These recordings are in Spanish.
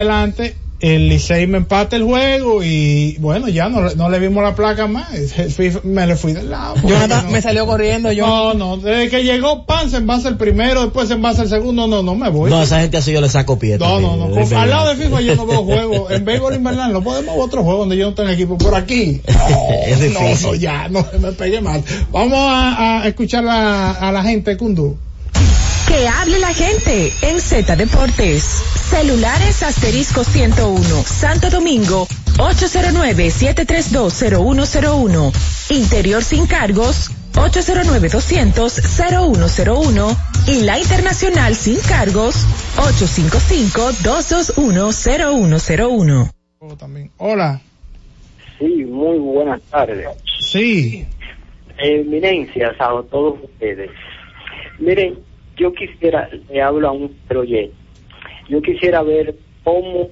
adelante el Licey me empata el juego y bueno, ya no, no le vimos la placa más. me le fui del lado. Jonathan me salió corriendo. Yo. No, no, desde que llegó Pan se envasa el primero, después se envasa el segundo, no, no me voy. No, esa gente así yo le saco pie. No, no, no. al lado de FIFA yo no veo juego. En béisbol invernal no podemos ver otro juego donde yo no tengo equipo. Por aquí. es difícil. No, no, ya, no me pegue mal. Vamos a, escuchar a, la gente, Kundu. Que hable la gente en Z Deportes. Celulares asterisco 101, Santo Domingo, 809-7320101. Interior sin cargos, 809-200-0101. Y la internacional sin cargos, 855-221-0101. Hola. Sí, muy buenas tardes. Sí. Eminencias a todos ustedes. Miren, yo quisiera, le hablo a un proyecto. Yo quisiera ver cómo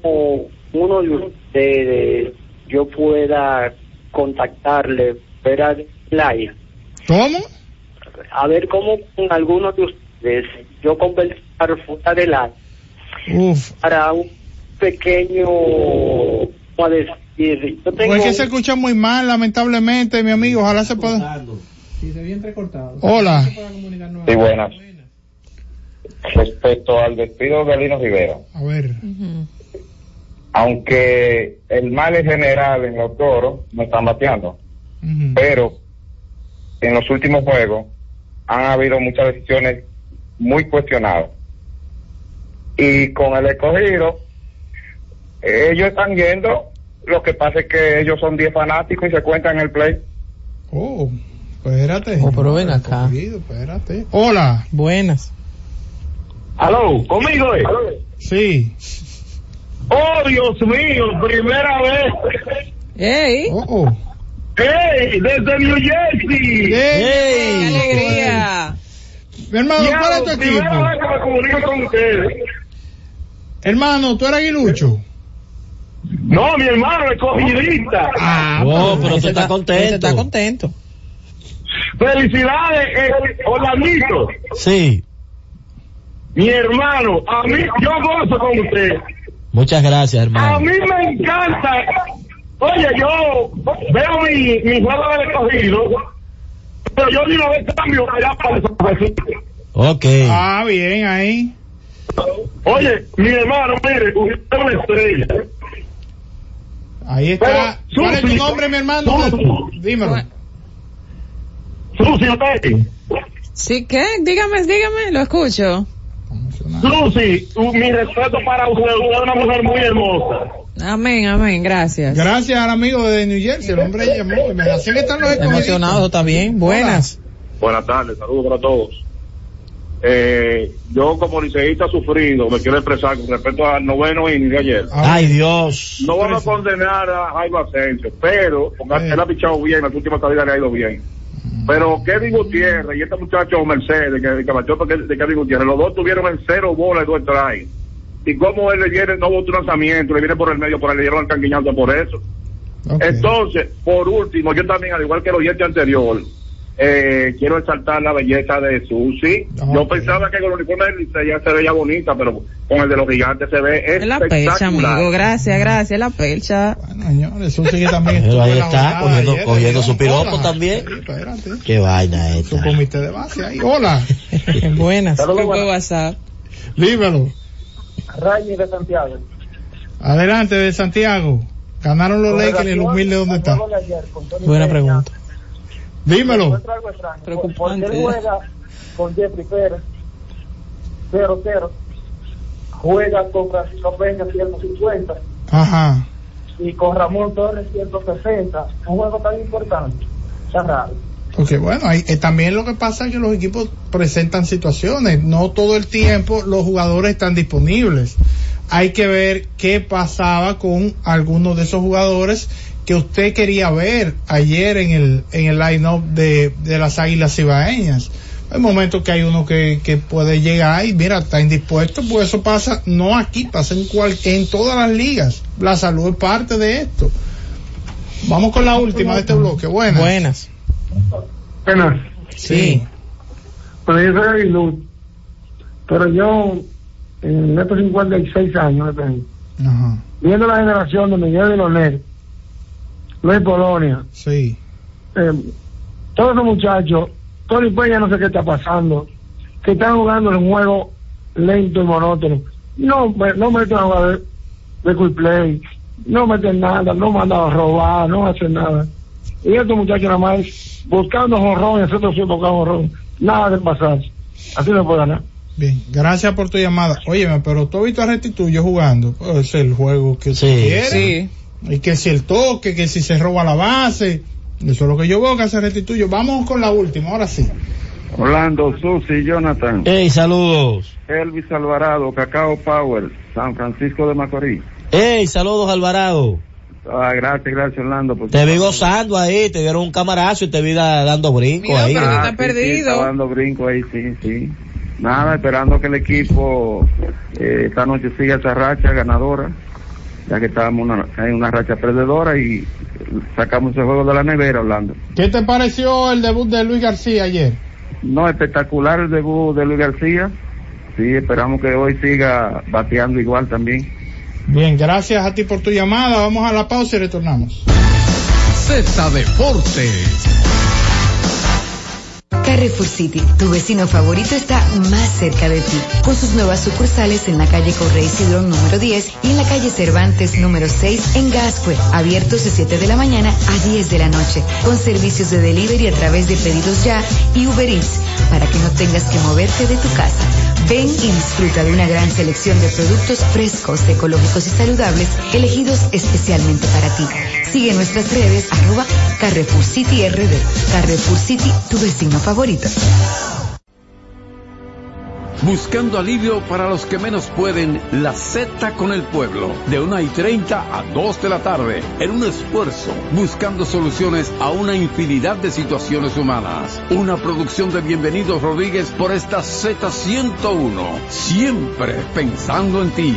uno de ustedes yo pueda contactarle, ver a live. ¿Cómo? A ver cómo con algunos de ustedes yo conversar fuera de la para un pequeño ¿cómo decir? Yo tengo... Pues que se escucha muy mal, lamentablemente, mi amigo. Ojalá se pueda. Sí, se entrecortado. Hola. Sí, buenas respecto al despido de Lino Rivera. A ver. Aunque el mal en general en los toros no están bateando, pero en los últimos juegos han habido muchas decisiones muy cuestionadas. Y con el escogido, ellos están yendo, lo que pasa es que ellos son 10 fanáticos y se cuentan en el play. Oh, espérate. Oh, pero ven acá. espérate. Hola. Buenas. ¿Aló? ¿Conmigo es? Sí. ¡Oh, Dios mío! ¡Primera vez! ¡Ey! Oh, oh. ¡Ey! ¡Desde New Jersey! ¡Ey! ¡Qué alegría! Mi hermano, ¿cuál es tu equipo? Primera vez que me comunico con ustedes. Hermano, ¿tú eres aguilucho? No, mi hermano es cogidista. Ah, oh, pero tú estás contento. Está contento. Felicidades, eh, Orlandito. Sí. Mi hermano, a mí, yo gozo con usted. Muchas gracias, hermano. A mí me encanta. Oye, yo veo mi, mi juego de escogido, pero yo ni una vez cambio allá para el Ok. Ah, bien, ahí. Oye, mi hermano, mire, usted es una estrella. Ahí está. ¿Cuál es tu nombre, mi hermano? Dímelo. Susi, ¿Sí qué? Dígame, dígame, lo escucho. Lucy, mi respeto para usted, usted es una mujer muy hermosa. Amén, amén, gracias. Gracias al amigo de New Jersey, el hombre llamó y me así que están los Emocionado está bien, buenas. Buenas tardes, saludos para todos. Eh, yo como liceísta sufrido, me quiero expresar con respecto al noveno inning de ayer. Ay Dios. No vamos a condenar a Jaime Asensio, pero porque él ha pichado bien, la última salida le ha ido bien. Pero Kevin Gutiérrez y este muchacho Mercedes, que, que batió de Kevin Gutiérrez, los dos tuvieron en cero bolas y dos strikes. Y como él le viene, no hubo lanzamiento, le viene por el medio, por le dieron el canquiñazo por eso. Entonces, por último, yo también, al igual que el oyente anterior, eh, quiero exaltar la belleza de Susi. Yo pensaba que con el uniforme de ya se veía bonita, pero con el de los gigantes se ve es la percha, amigo. Gracias, gracias, la percha. Bueno, señores, Susi también pero ahí está, cogiendo, cogiendo su piropo también. Qué vaina esta. Su comité de base ahí. Hola. Buenas. ¿Qué WhatsApp? Líbelo. De Santiago. Adelante, de Santiago. Ganaron los Lakers y el humilde, ¿dónde está? Buena pregunta. Dímelo. Preocupante. Porque él juega con Jeffrey Pérez, 0-0. Juega con Francisco Peña, 150. Ajá. Y con Ramón Torres, 160. Un juego tan importante. Está raro. Porque bueno, hay, eh, también lo que pasa es que los equipos presentan situaciones, no todo el tiempo los jugadores están disponibles. Hay que ver qué pasaba con algunos de esos jugadores que usted quería ver ayer en el, en el line-up de, de las Águilas Ibaeñas. Hay momentos que hay uno que, que puede llegar y mira, está indispuesto, pues eso pasa no aquí, pasa en, cual, en todas las ligas. La salud es parte de esto. Vamos con la última de este bloque. Buenas. Buenas. Buenas. Sí. Pero yo soy pero yo en estos 56 años viendo la generación de Miguel de Leonel, Luis Polonia, sí. Eh, todos los muchachos, Tony Peña no sé qué está pasando, que están jugando en un juego lento y monótono. No, no meten a jugar de, de play, no meten nada, no mandan a robar, no hacen nada. Y estos muchachos nada más buscando jorrón, etcétera, buscando jorrón, nada de pasar. Así no puede ganar. Bien, gracias por tu llamada. Óyeme, pero tú viste a Restituyo jugando. es el juego que sí, quiere. Sí. Y que si el toque, que si se roba la base. Eso es lo que yo veo que hace Restituyo. Vamos con la última, ahora sí. Orlando, Susi, Jonathan. Hey, saludos. Elvis Alvarado, Cacao Power, San Francisco de Macorís. Hey, saludos Alvarado. Ah, gracias, gracias Orlando. te vi gozando ahí, te dieron un camarazo y te vi dando brinco ahí. Pero ah, perdido. dando brinco ahí, sí, sí. Nada, esperando que el equipo eh, esta noche siga esa racha ganadora, ya que estábamos en una racha perdedora y sacamos el juego de la nevera, Orlando. ¿Qué te pareció el debut de Luis García ayer? No, espectacular el debut de Luis García. Sí, esperamos que hoy siga bateando igual también. Bien, gracias a ti por tu llamada. Vamos a la pausa y retornamos. Z Deportes. Carrefour City, tu vecino favorito está más cerca de ti, con sus nuevas sucursales en la calle Correy Cidrón número 10 y en la calle Cervantes número 6 en Gascue, abiertos de 7 de la mañana a 10 de la noche, con servicios de delivery a través de pedidos ya y Uber Eats, para que no tengas que moverte de tu casa. Ven y disfruta de una gran selección de productos frescos, ecológicos y saludables, elegidos especialmente para ti. Sigue nuestras redes arroba Carrefour City RD. Carrefour City, tu vecino favorito. Buscando alivio para los que menos pueden, la Z con el pueblo, de 1 y 30 a 2 de la tarde, en un esfuerzo, buscando soluciones a una infinidad de situaciones humanas. Una producción de Bienvenidos Rodríguez por esta Z101, siempre pensando en ti.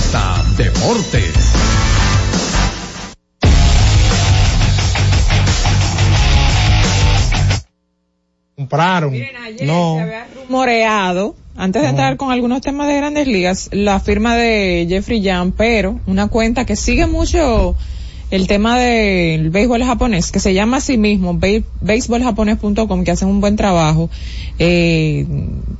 Z Deportes. Compraron. no. se había rumoreado, antes de entrar con algunos temas de grandes ligas, la firma de Jeffrey Young, pero una cuenta que sigue mucho el tema del béisbol japonés, que se llama a sí mismo béisboljaponés.com, que hacen un buen trabajo, eh,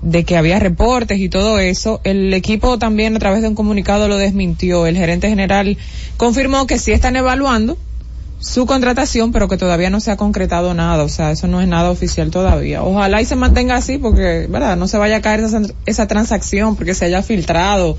de que había reportes y todo eso. El equipo también a través de un comunicado lo desmintió. El gerente general confirmó que sí están evaluando su contratación, pero que todavía no se ha concretado nada, o sea, eso no es nada oficial todavía. Ojalá y se mantenga así porque, ¿verdad? No se vaya a caer esa, esa transacción porque se haya filtrado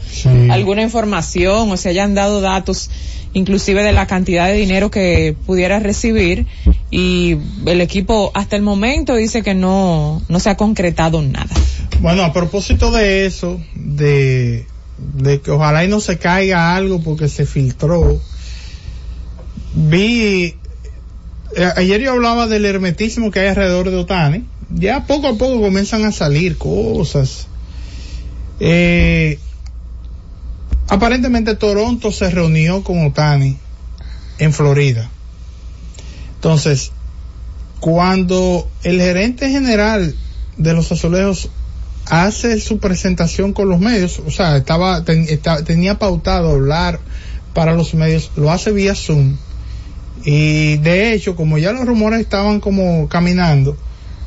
alguna información o se hayan dado datos inclusive de la cantidad de dinero que pudiera recibir y el equipo hasta el momento dice que no, no se ha concretado nada. Bueno, a propósito de eso, de, de que ojalá y no se caiga algo porque se filtró, vi, eh, ayer yo hablaba del hermetismo que hay alrededor de Otani, ya poco a poco comienzan a salir cosas. Eh, Aparentemente Toronto se reunió con Otani en Florida. Entonces, cuando el gerente general de los azulejos hace su presentación con los medios, o sea, estaba, tenía pautado hablar para los medios, lo hace vía Zoom. Y de hecho, como ya los rumores estaban como caminando,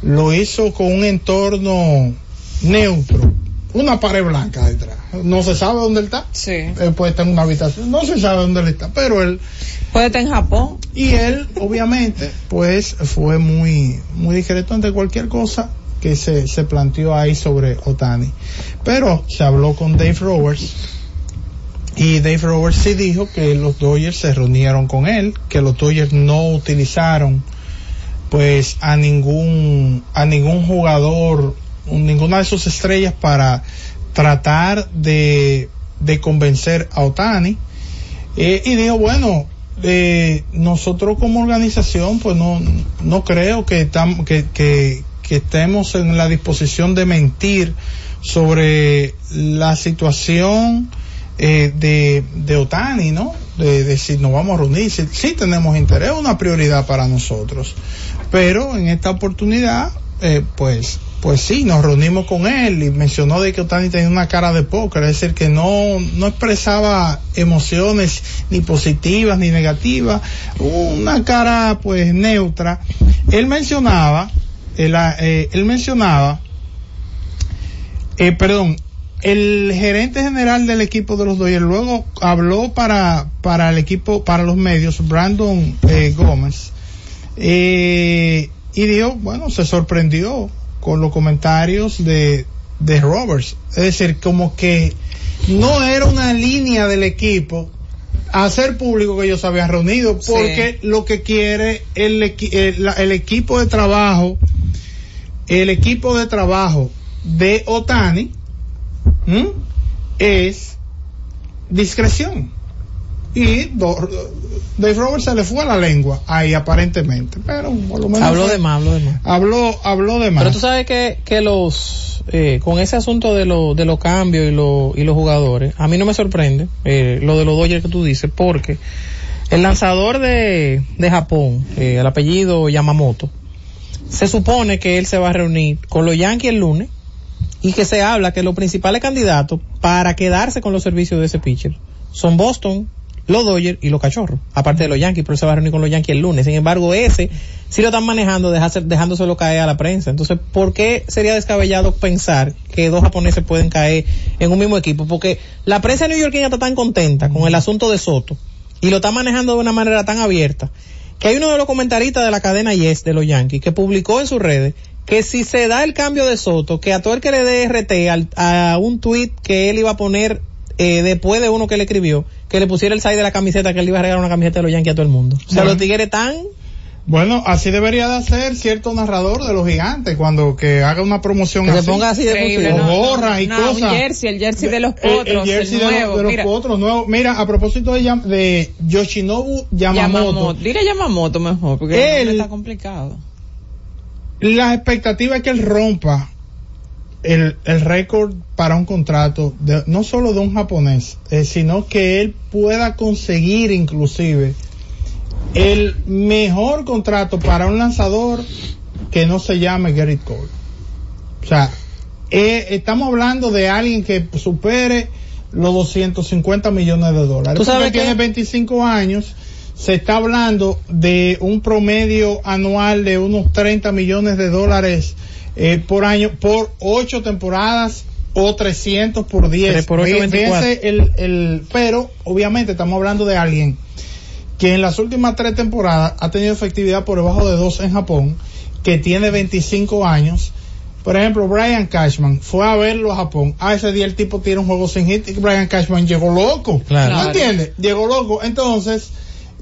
lo hizo con un entorno neutro una pared blanca detrás. No se sabe dónde él está. Sí. Él puede estar en una habitación, no se sabe dónde él está, pero él puede estar en Japón. Y él, obviamente, pues fue muy, muy discreto ante cualquier cosa que se, se planteó ahí sobre Otani. Pero se habló con Dave Roberts y Dave Roberts sí dijo que los Dodgers se reunieron con él, que los Dodgers no utilizaron pues a ningún a ningún jugador ninguna de sus estrellas para tratar de, convencer a Otani. Eh, y dijo, bueno, eh, nosotros como organización, pues no, no creo que, estemos en la disposición de mentir sobre la situación eh, de, de Otani, ¿no? De, de, si nos vamos a reunir, si, tenemos interés, es una prioridad para nosotros. Pero en esta oportunidad, eh, pues pues sí, nos reunimos con él y mencionó de que Otani tenía una cara de póker, es decir, que no, no expresaba emociones ni positivas ni negativas, una cara pues neutra. Él mencionaba, él, eh, él mencionaba, eh, perdón, el gerente general del equipo de los Dodgers luego habló para, para el equipo, para los medios, Brandon eh, Gómez, eh, y dijo, bueno, se sorprendió con los comentarios de, de Roberts. Es decir, como que no era una línea del equipo hacer público que ellos habían reunido, porque lo que quiere el, el, equipo de trabajo, el equipo de trabajo de Otani, es discreción. Y Dave Roberts se le fue a la lengua ahí aparentemente. Pero por lo menos habló de más habló de más. Habló habló de más. Pero tú sabes que, que los eh, con ese asunto de, lo, de los cambios y, lo, y los jugadores a mí no me sorprende eh, lo de los Dodgers que tú dices porque el lanzador de, de Japón eh, el apellido Yamamoto se supone que él se va a reunir con los Yankees el lunes y que se habla que los principales candidatos para quedarse con los servicios de ese pitcher son Boston, los Dodgers y los Cachorros, aparte de los Yankees, pero se va a reunir con los Yankees el lunes. Sin embargo, ese sí lo están manejando dejándoselo caer a la prensa. Entonces, ¿por qué sería descabellado pensar que dos japoneses pueden caer en un mismo equipo? Porque la prensa neoyorquina está tan contenta con el asunto de Soto y lo está manejando de una manera tan abierta que hay uno de los comentaristas de la cadena Yes de los Yankees que publicó en sus redes que si se da el cambio de Soto, que a todo el que le dé RT a un tweet que él iba a poner eh, después de uno que le escribió, que le pusiera el side de la camiseta, que él iba a regalar una camiseta de los Yankees a todo el mundo. O sea, los tigres tan... Bueno, así debería de hacer cierto narrador de los gigantes cuando que haga una promoción que así. Se ponga así de no, gorras y cosas. El jersey, el jersey de los potros. El, jersey de, los, de los potros nuevos. Mira, a propósito de, de Yoshinobu Yamamoto. Yamamoto. Dile Yamamoto mejor, porque él, está complicado. La expectativa es que él rompa el, el récord para un contrato, de, no solo de un japonés, eh, sino que él pueda conseguir inclusive el mejor contrato para un lanzador que no se llame Gerrit Cole. O sea, eh, estamos hablando de alguien que supere los 250 millones de dólares. ¿Tú sabes que tiene 25 años. Se está hablando de un promedio anual de unos 30 millones de dólares eh, por año por ocho temporadas o 300 por 10. Por 8, el, el, pero obviamente estamos hablando de alguien que en las últimas tres temporadas ha tenido efectividad por debajo de dos en Japón, que tiene 25 años. Por ejemplo, Brian Cashman fue a verlo a Japón. Ah, ese día el tipo tiene un juego sin hit y Brian Cashman llegó loco. Claro. ¿No entiendes? Llegó loco. Entonces,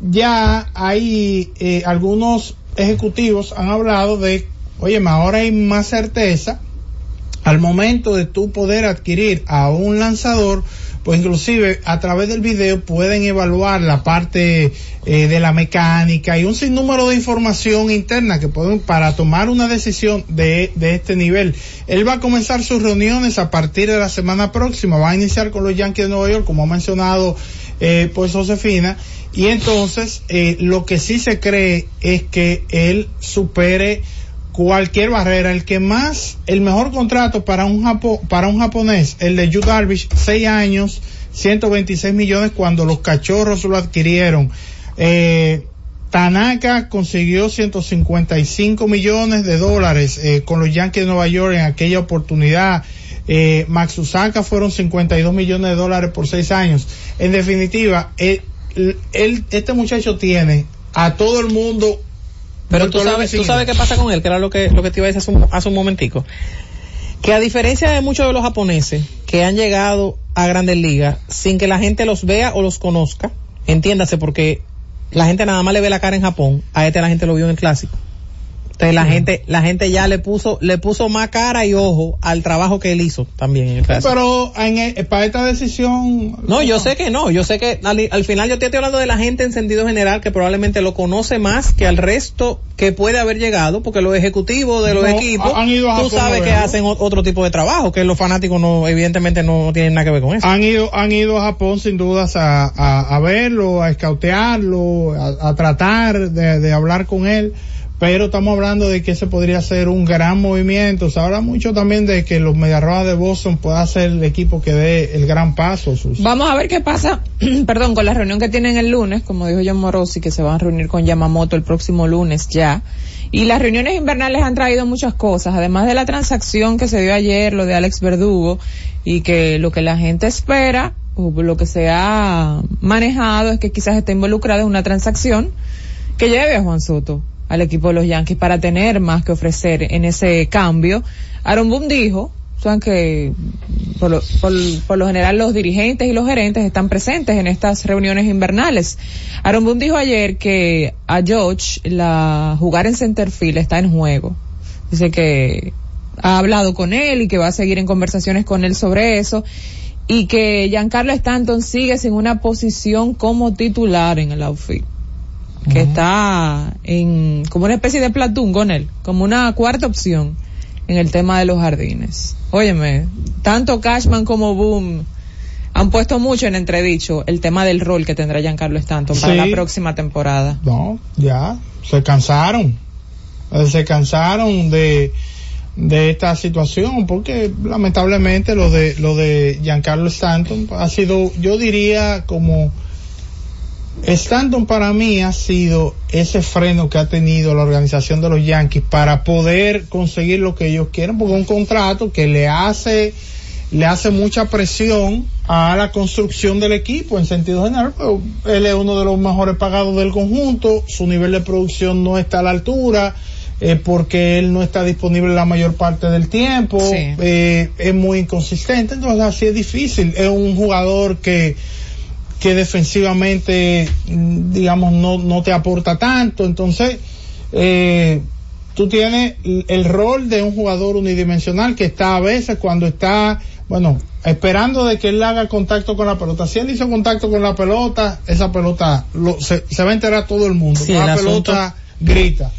ya hay eh, algunos ejecutivos han hablado de, oye, ahora hay más certeza al momento de tú poder adquirir a un lanzador, pues inclusive a través del video pueden evaluar la parte eh, de la mecánica y un sinnúmero de información interna que pueden para tomar una decisión de, de este nivel. Él va a comenzar sus reuniones a partir de la semana próxima, va a iniciar con los Yankees de Nueva York, como ha mencionado eh, pues Josefina, y entonces eh, lo que sí se cree es que él supere cualquier barrera. El que más, el mejor contrato para un Japo, para un japonés, el de Yu Darvish, 6 años, 126 millones cuando los cachorros lo adquirieron. Eh, Tanaka consiguió 155 millones de dólares eh, con los Yankees de Nueva York en aquella oportunidad. Eh, Max Usaka fueron 52 millones de dólares por 6 años. En definitiva, él, él, este muchacho tiene a todo el mundo pero tú sabes, tú sabes qué pasa con él, que era lo que, lo que te iba a decir hace un, hace un momentico. Que a diferencia de muchos de los japoneses que han llegado a grandes ligas sin que la gente los vea o los conozca, entiéndase porque la gente nada más le ve la cara en Japón, a este la gente lo vio en el clásico. Entonces la gente, la gente ya le puso, le puso más cara y ojo al trabajo que él hizo también en el clásico. Pero en el- para esta decisión. No, yo sé que no, yo sé que al, al final yo te estoy hablando de la gente en sentido general que probablemente lo conoce más que al resto que puede haber llegado, porque los ejecutivos de los No, equipos, han ido a tú sabes que hacen otro tipo de trabajo, que los fanáticos no, evidentemente no tienen nada que ver con eso. Han ido, han ido a Japón sin dudas a, a, a verlo, a escautearlo, a, a tratar de, de hablar con él, pero estamos hablando de que ese podría ser un gran movimiento. Se habla mucho también de que los Mediarrojas de Boston pueda ser el equipo que dé el gran paso. Vamos a ver qué pasa, perdón, con la reunión que tienen el lunes, como dijo John Morosi, que se van a reunir con Yamamoto el próximo lunes ya. Y las reuniones invernales han traído muchas cosas, además de la transacción que se dio ayer, lo de Alex Verdugo, y que lo que la gente espera, o lo que se ha manejado es que quizás esté involucrada en una transacción que lleve a Juan Soto al equipo de los Yankees para tener más que ofrecer en ese cambio. Aaron Boone dijo, saben que por lo, por lo general los dirigentes y los gerentes están presentes en estas reuniones invernales. Aaron Boone dijo ayer que a George la jugar en centerfield está en juego. Dice que ha hablado con él y que va a seguir en conversaciones con él sobre eso y que Giancarlo Stanton sigue sin una posición como titular en el outfield que está en como una especie de platón con él, como una cuarta opción en el tema de los jardines. Óyeme, tanto Cashman como Boom han puesto mucho en entredicho el tema del rol que tendrá Giancarlo Stanton para la próxima temporada. No, ya, se cansaron. Eh, Se cansaron de, de esta situación porque lamentablemente lo de, lo de Giancarlo Stanton ha sido, yo diría como, Stanton para mí ha sido ese freno que ha tenido la organización de los Yankees para poder conseguir lo que ellos quieren, porque un contrato que le hace, le hace mucha presión a la construcción del equipo en sentido general, pero él es uno de los mejores pagados del conjunto, su nivel de producción no está a la altura, eh, porque él no está disponible la mayor parte del tiempo, Sí. eh, es muy inconsistente, entonces así es difícil, es un jugador que que defensivamente, mm, digamos, no, no te aporta tanto. Entonces, eh, tú tienes el, rol de un jugador unidimensional que está a veces cuando está, bueno, esperando de que él haga contacto con la pelota. Si él hizo contacto con la pelota, esa pelota lo- se, se va a enterar todo el mundo. Sí, la el pelota grita.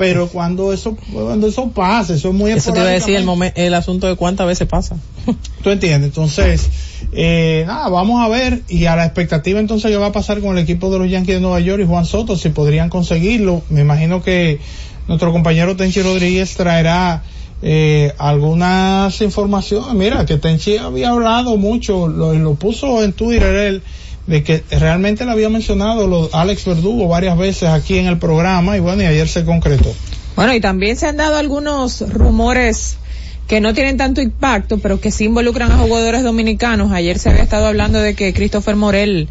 Pero cuando eso, cuando eso pasa, eso es muy Eso te iba a decir el, asunto de cuántas veces pasa. ¿Tú entiendes? Entonces, eh, nada, vamos a ver y a la expectativa entonces qué va a pasar con el equipo de los Yankees de Nueva York y Juan Soto, si podrían conseguirlo. Me imagino que nuestro compañero Tenchi Rodríguez traerá eh, algunas informaciones. Mira, que Tenchi había hablado mucho, lo, lo puso en Twitter él, de que realmente le había mencionado lo, Alex Verdugo varias veces aquí en el programa y bueno, y ayer se concretó. Bueno, y también se han dado algunos rumores que no tienen tanto impacto, pero que sí involucran a jugadores dominicanos. Ayer se había estado hablando de que Christopher Morel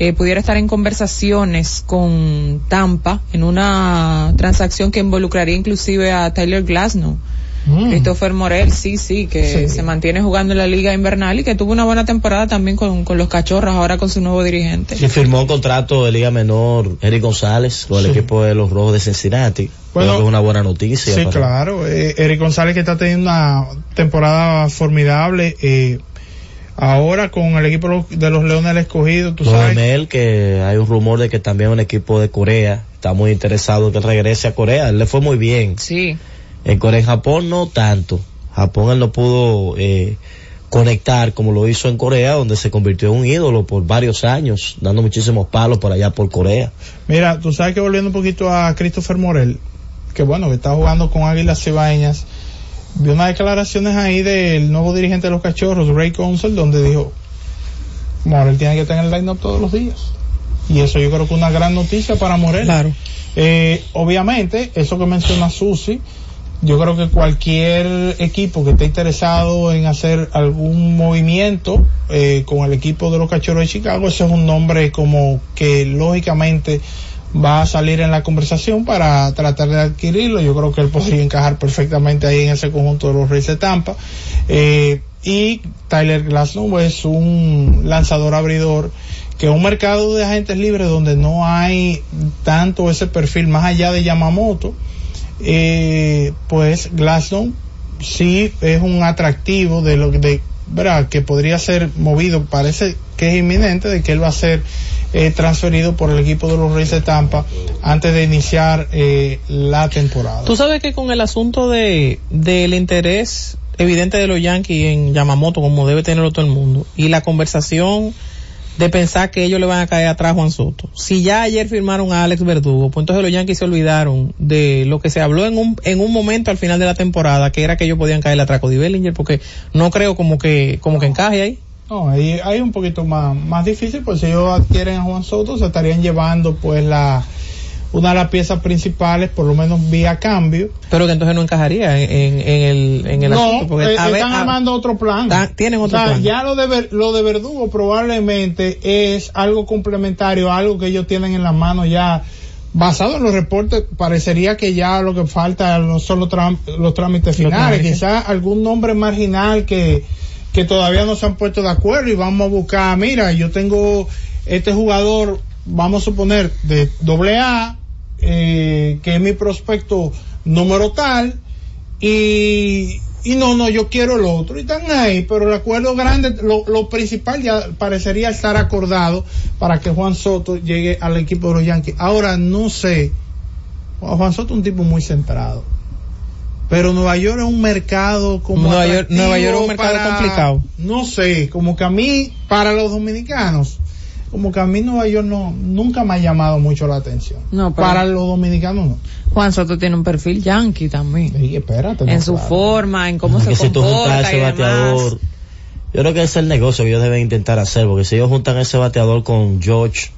eh, pudiera estar en conversaciones con Tampa en una transacción que involucraría inclusive a Tyler Glasnow. Mm. Christopher Morel, sí, sí, que se mantiene jugando en la liga invernal y que tuvo una buena temporada también con, los cachorros, ahora con su nuevo dirigente. Se firmó un contrato de liga menor Eric González con el equipo de los Rojos de Cincinnati. Bueno, es una buena noticia. Sí, claro. Eh, Eric González que está teniendo una temporada formidable. Eh, ahora con el equipo de los Leones del Escogido, tú sabes. él que hay un rumor de que también un equipo de Corea está muy interesado en que regrese a Corea. Él le fue muy bien. Sí. En Corea, en Japón no tanto. Japón él no pudo eh, conectar como lo hizo en Corea, donde se convirtió en un ídolo por varios años, dando muchísimos palos por allá por Corea. Mira, tú sabes que volviendo un poquito a Christopher Morel, que bueno, que está jugando con Águilas Cibaeñas, vi unas declaraciones ahí del nuevo dirigente de los cachorros, Ray Council, donde dijo, Morel tiene que tener el line-up todos los días. Y eso yo creo que es una gran noticia para Morel. Claro. Eh, obviamente, eso que menciona Susi, yo creo que cualquier equipo que esté interesado en hacer algún movimiento eh, con el equipo de los Cachorros de Chicago, ese es un nombre como que lógicamente va a salir en la conversación para tratar de adquirirlo. Yo creo que él podría encajar perfectamente ahí en ese conjunto de los Reyes de Tampa. Eh, y Tyler Glasnow es un lanzador abridor que un mercado de agentes libres donde no hay tanto ese perfil más allá de Yamamoto eh, pues Glasgow sí es un atractivo de lo de ¿verdad? que podría ser movido, parece que es inminente de que él va a ser eh, transferido por el equipo de los Reyes de Tampa antes de iniciar eh, la temporada. Tú sabes que con el asunto de del interés evidente de los Yankees en Yamamoto, como debe tenerlo todo el mundo, y la conversación de pensar que ellos le van a caer atrás a Juan Soto. Si ya ayer firmaron a Alex Verdugo, pues entonces los Yankees se olvidaron de lo que se habló en un, en un momento al final de la temporada, que era que ellos podían caer atrás a Cody Bellinger, porque no creo como que, como que encaje ahí. No, ahí hay un poquito más, más difícil, pues si ellos adquieren a Juan Soto, se estarían llevando pues la, una de las piezas principales, por lo menos vía cambio. Pero que entonces no encajaría en, en el, en el no, asunto, porque eh, están armando otro plan. tienen otro plan. Ya lo de, lo de Verdugo probablemente es algo complementario, algo que ellos tienen en las manos ya. Basado en los reportes, parecería que ya lo que falta no son los, los trámites finales, quizás algún nombre marginal que, que todavía no se han puesto de acuerdo y vamos a buscar, mira, yo tengo este jugador, vamos a suponer, de doble A, eh, que es mi prospecto número tal, y, y no, no, yo quiero el otro, y están ahí, pero el acuerdo grande, lo, lo principal ya parecería estar acordado para que Juan Soto llegue al equipo de los Yankees. Ahora, no sé, Juan Soto es un tipo muy centrado. Pero Nueva York es un mercado como Nueva York, Nueva York es un mercado complicado. No sé, como que a mí, para los dominicanos, como que a mí Nueva York no, nunca me ha llamado mucho la atención. No, Para los dominicanos no. Juan Soto tiene un perfil yankee también. Sí, espérate. En su forma, en cómo se comporta ese bateador, yo creo que es el negocio que ellos deben intentar hacer, porque si ellos juntan ese bateador con George,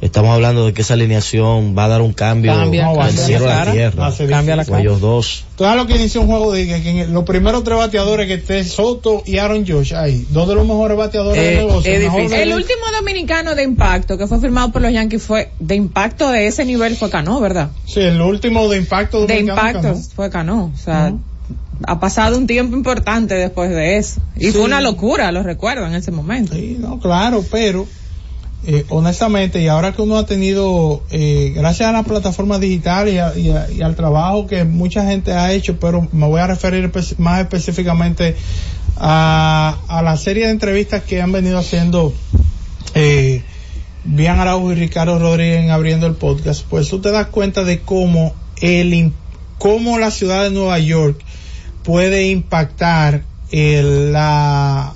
Estamos hablando de que esa alineación va a dar un cambio cambia, al cielo a la tierra. Cambia la cara. Ellos dos. Todo lo que inició un juego de que, los primeros tres bateadores que esté Soto y Aaron Josh ahí, dos de los mejores bateadores del eh, negocio. el último dominicano de impacto que fue firmado por los Yankees fue de impacto de ese nivel fue Cano, ¿verdad? Sí, el último de impacto de impacto fue Cano, o sea, ha pasado un tiempo importante después de eso y fue una locura, lo recuerdo en ese momento. Sí, no, claro, pero eh, honestamente, y ahora que uno ha tenido, eh, gracias a la plataforma digital y, al trabajo que mucha gente ha hecho, pero me voy a referir más específicamente a, la serie de entrevistas que han venido haciendo eh, Bian Araujo y Ricardo Rodríguez abriendo el podcast, pues tú te das cuenta de cómo el cómo la ciudad de Nueva York puede impactar la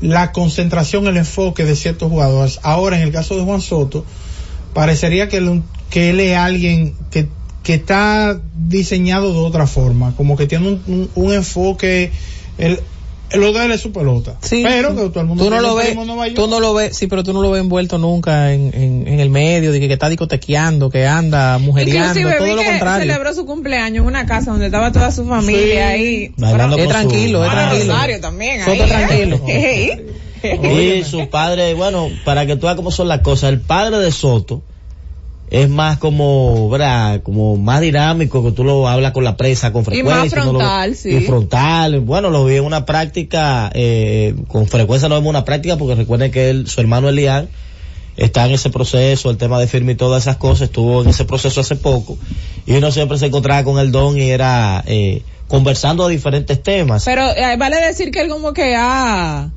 la concentración, el enfoque de ciertos jugadores. Ahora, en el caso de Juan Soto, parecería que él, que él es alguien que, que está diseñado de otra forma, como que tiene un, un, enfoque, lo de él es su pelota. Sí, pero que todo el mundo tú no lo ves, tú no lo ves, sí, pero tú no lo ves envuelto nunca en, en, en el medio, de que, está discotequeando, que anda mujeriando, todo lo contrario. celebró su cumpleaños en una casa donde estaba toda su familia ahí. es tranquilo, es tranquilo. también. tranquilo. Y su padre, bueno, para que tú veas cómo son las cosas, el padre de Soto es más como, ¿verdad? Como más dinámico, que tú lo hablas con la prensa con frecuencia. Y más frontal, sí. Y frontal. Bueno, lo vi en una práctica, eh, con frecuencia lo vemos en una práctica porque recuerden que él, su hermano Elian, está en ese proceso, el tema de firme y todas esas cosas, estuvo en ese proceso hace poco, y uno siempre se encontraba con el don y era eh, conversando de diferentes temas. Pero eh, vale decir que él como que ha,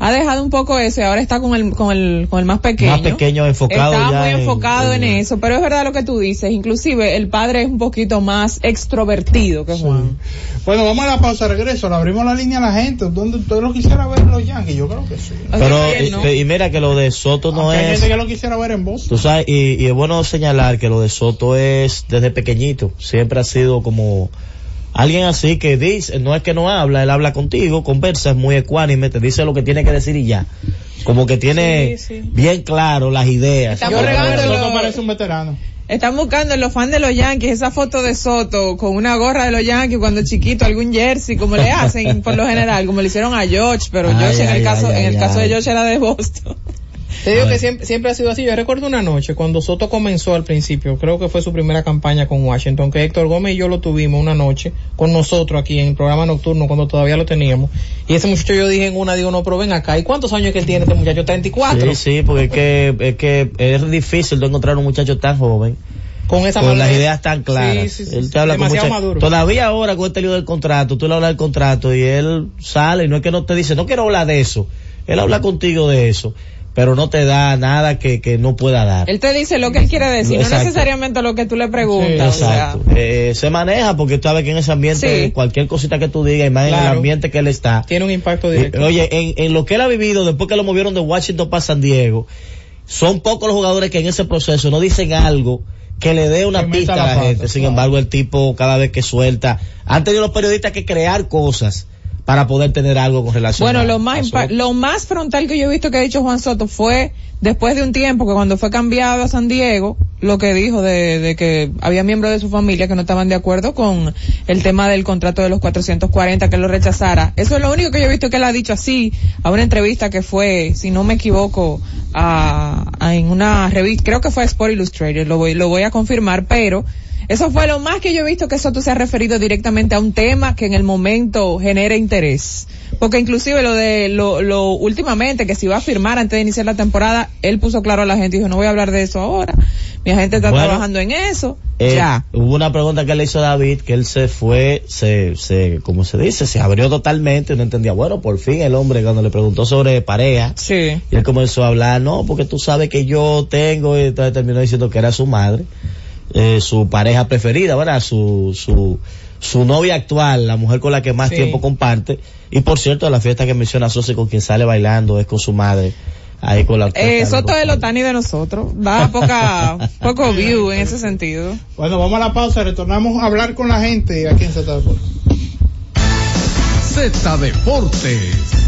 ha dejado un poco eso y ahora está con el, con el, con el más pequeño. Más pequeño enfocado Está ya muy en- enfocado en, en- eso, pero es verdad lo que tú dices, inclusive el padre es un poquito más extrovertido que Juan. Bueno, vamos a la pausa, regreso, le abrimos la línea a la gente. ¿Dónde usted lo quisiera ver en los Yankees? Yo creo que sí. Pero, y, y mira que lo de Soto no Aunque hay es... gente que lo quisiera ver en Boston. Tú sabes, y, y es bueno señalar que lo de Soto es desde pequeñito. Siempre ha sido como alguien así que dice, no es que no habla, él habla contigo, conversa, es muy ecuánime, te dice lo que tiene que decir y ya. Como que tiene bien claro las ideas. Regándolo. Soto parece un veterano. Están buscando en los fans de los Yankees esa foto de Soto con una gorra de los Yankees cuando chiquito, algún jersey, como le hacen por lo general, como le hicieron a George, pero Ay, George en ay, el caso, ay, en el ay, caso de. George era de Boston. Te digo que siempre, siempre ha sido así. Yo recuerdo una noche cuando Soto comenzó al principio, creo que fue su primera campaña con Washington, que Héctor Gómez y yo lo tuvimos una noche con nosotros aquí en el programa nocturno cuando todavía lo teníamos. Y ese muchacho yo dije en una, digo, no, pero ven acá. ¿Y cuántos años que él tiene este muchacho? 34. Sí, sí, porque es que, es que es difícil de encontrar un muchacho tan joven. Con esa con las ideas tan claras. Sí, sí, sí, él te habla con Demasiado mucha- maduro. Todavía ahora con este lío del contrato, tú le hablas del contrato y él sale y no es que no te dice, no quiero hablar de eso. Él habla contigo de eso, pero no te da nada que, que no pueda dar. Él te dice lo que él quiere decir, no necesariamente lo que tú le preguntas. o sea. Exacto. Eh, se maneja porque tú sabes que en ese ambiente Sí. cualquier cosita que tú digas y más en el ambiente que él está. Tiene un impacto Eh, directo. Oye, en, en lo que él ha vivido después que lo movieron de Washington para San Diego, son pocos los jugadores que en ese proceso no dicen algo que le dé una pista a la gente. Sin claro. embargo, el tipo cada vez que suelta, han tenido los periodistas que crear cosas para poder tener algo con relación Bueno, a- lo más, lo más frontal que yo he visto que ha dicho Juan Soto fue después de un tiempo que cuando fue cambiado a San Diego, lo que dijo de, de que había miembros de su familia que no estaban de acuerdo con el tema del contrato de los 440, que lo rechazara. Eso es lo único que yo he visto que él ha dicho así a una entrevista que fue, si no me equivoco, a, a- en una revista, creo que fue Sport Illustrated, lo voy, lo voy a confirmar, pero eso fue lo más que yo he visto que Soto se ha referido directamente a un tema que en el momento genera interés. Porque inclusive lo de lo, lo últimamente que se iba a firmar antes de iniciar la temporada, él puso claro a la gente y dijo, no voy a hablar de eso ahora. Mi gente está Bueno. trabajando en eso. Eh, ya. Hubo una pregunta que le hizo David, que él se fue, se, se, como se dice, se abrió totalmente, no entendía. Bueno, por fin el hombre cuando le preguntó sobre pareja, Sí. y él comenzó a hablar, no, porque tú sabes que yo tengo, y entonces terminó diciendo que era su madre, eh, su pareja preferida, ¿verdad? Su, su, su novia actual, la mujer con la que más Sí. tiempo comparte. Y por cierto, la fiesta que menciona Sosi con quien sale bailando es con su madre, ahí con la Eh. Soto es el Otani de nosotros. Da poca, poco view en ese sentido. Bueno, vamos a la pausa, retornamos a hablar con la gente aquí en Z Deportes. Z Deportes.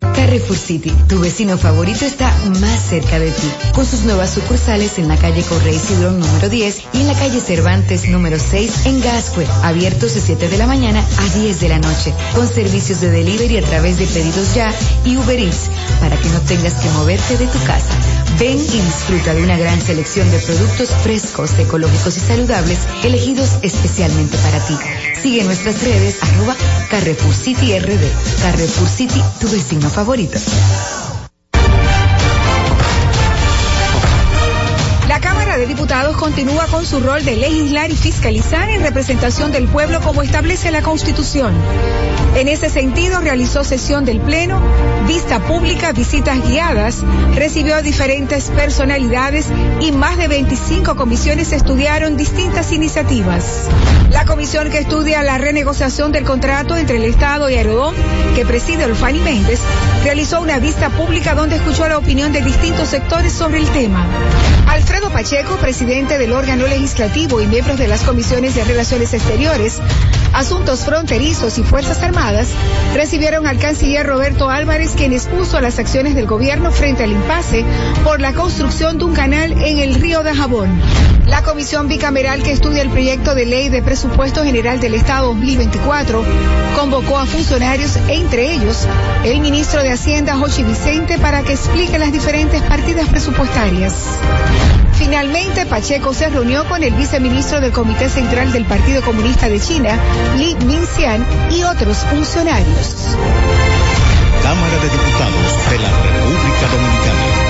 Carrefour City, tu vecino favorito está más cerca de ti, con sus nuevas sucursales en la calle Correy Cidrón número 10 y en la calle Cervantes número 6 en Gascue, abiertos de 7 de la mañana a 10 de la noche, con servicios de delivery a través de pedidos ya y Uber Eats, para que no tengas que moverte de tu casa. Ven y disfruta de una gran selección de productos frescos, ecológicos y saludables, elegidos especialmente para ti. Sigue nuestras redes, arroba Carrefour City RD. Carrefour City, tu vecino favorito. De Diputados continúa con su rol de legislar y fiscalizar en representación del pueblo como establece la Constitución. En ese sentido, realizó sesión del Pleno, vista pública, visitas guiadas, recibió a diferentes personalidades y más de 25 comisiones estudiaron distintas iniciativas. La comisión que estudia la renegociación del contrato entre el Estado y Aerodón, que preside Olfani Méndez, realizó una vista pública donde escuchó la opinión de distintos sectores sobre el tema. Alfredo Pacheco, presidente del órgano legislativo y miembros de las comisiones de Relaciones Exteriores, Asuntos Fronterizos y Fuerzas Armadas, recibieron al canciller Roberto Álvarez, quien expuso las acciones del gobierno frente al impasse por la construcción de un canal en el río de Jabón. La comisión bicameral que estudia el proyecto de ley de presupuesto general del Estado 2024 convocó a funcionarios, entre ellos el ministro de Hacienda, Jochi Vicente, para que explique las diferentes partidas presupuestarias. Finalmente, Pacheco se reunió con el viceministro del Comité Central del Partido Comunista de China, Li Minxian, y otros funcionarios. Cámara de Diputados de la República Dominicana.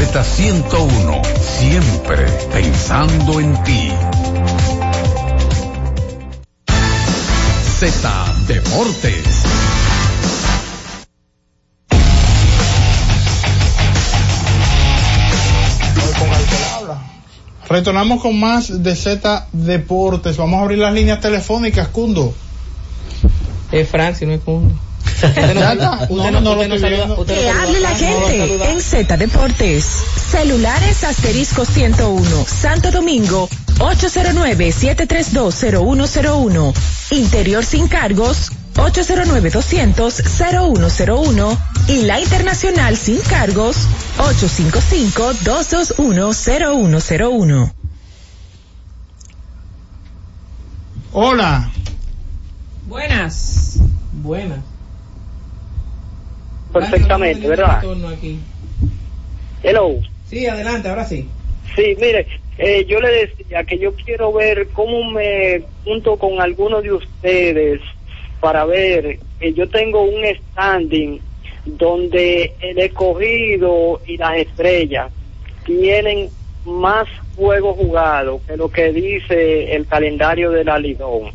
Z101, siempre pensando en ti. Z Deportes. Retornamos con más de Z Deportes. Vamos a abrir las líneas telefónicas, Cundo. Es Frank, si no es Cundo. Está. No, no, no lo estoy viendo. Que hable la gente en Z Deportes. Celulares asterisco 101, Santo Domingo, 809-7320101. Interior sin cargos, 809-200-0101. Y la internacional sin cargos, 855-221-0101. Hola. Buenas. Buenas. Perfectamente, ¿verdad? Hello. Sí, adelante, ahora sí. Sí, mire, eh, yo le decía que yo quiero ver cómo me junto con algunos de ustedes para ver, que yo tengo un standing donde el escogido y las estrellas tienen más juegos jugados que lo que dice el calendario de la Lidón.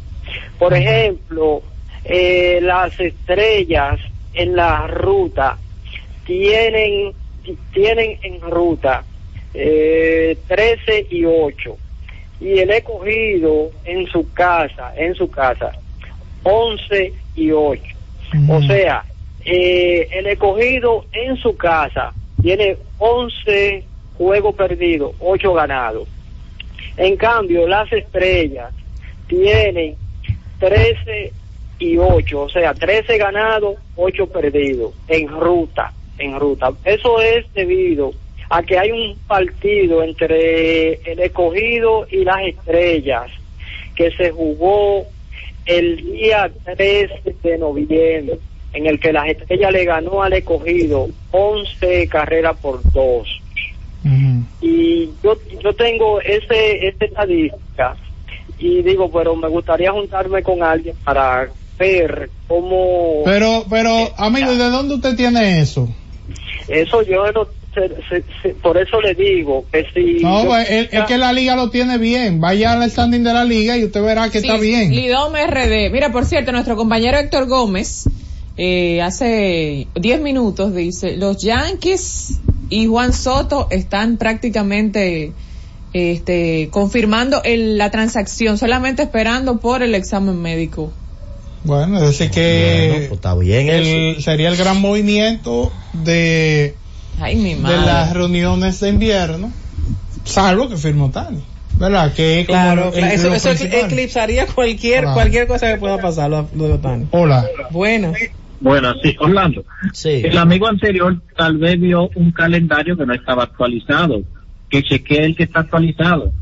Por ejemplo, eh, las estrellas en la ruta tienen tienen en ruta eh, 13 y 8 y el escogido en su casa en su casa 11 y 8 o sea eh, el escogido en su casa tiene 11 juegos perdidos 8 ganados. En cambio las estrellas tienen 13 y 8, o sea, 13 ganados, 8 perdidos, en ruta, en ruta. Eso es debido a que hay un partido entre el escogido y las estrellas que se jugó el día 13 de noviembre, en el que las estrellas le ganó al escogido 11 carreras por 2. Y yo, yo tengo ese, esa estadística y digo, pero me gustaría juntarme con alguien para ver cómo... Pero, pero, amigo, ¿y de dónde usted tiene eso? Eso yo no, se- se- se- por eso le digo que si... No, yo pues, es, es que la liga lo tiene bien. Vaya al standing de la liga y usted verá que está bien. Lidom RD. Mira, por cierto, nuestro compañero Héctor Gómez, eh, hace 10 minutos dice, los Yankees y Juan Soto están prácticamente este, confirmando el- la transacción, solamente esperando por el examen médico. Bueno, es decir que Bueno, pues está bien el- sería el gran movimiento de, Ay, mi de madre. las reuniones de invierno, salvo que firmó Tani. ¿Verdad? Que es como Claro, el- eso, eclipsaría cualquier, Claro. cualquier cosa que pueda pasar, lo, lo de Otani. Hola. Bueno. Bueno, sí, Orlando. El amigo anterior tal vez vio un calendario que no estaba actualizado. que chequee el que está actualizado.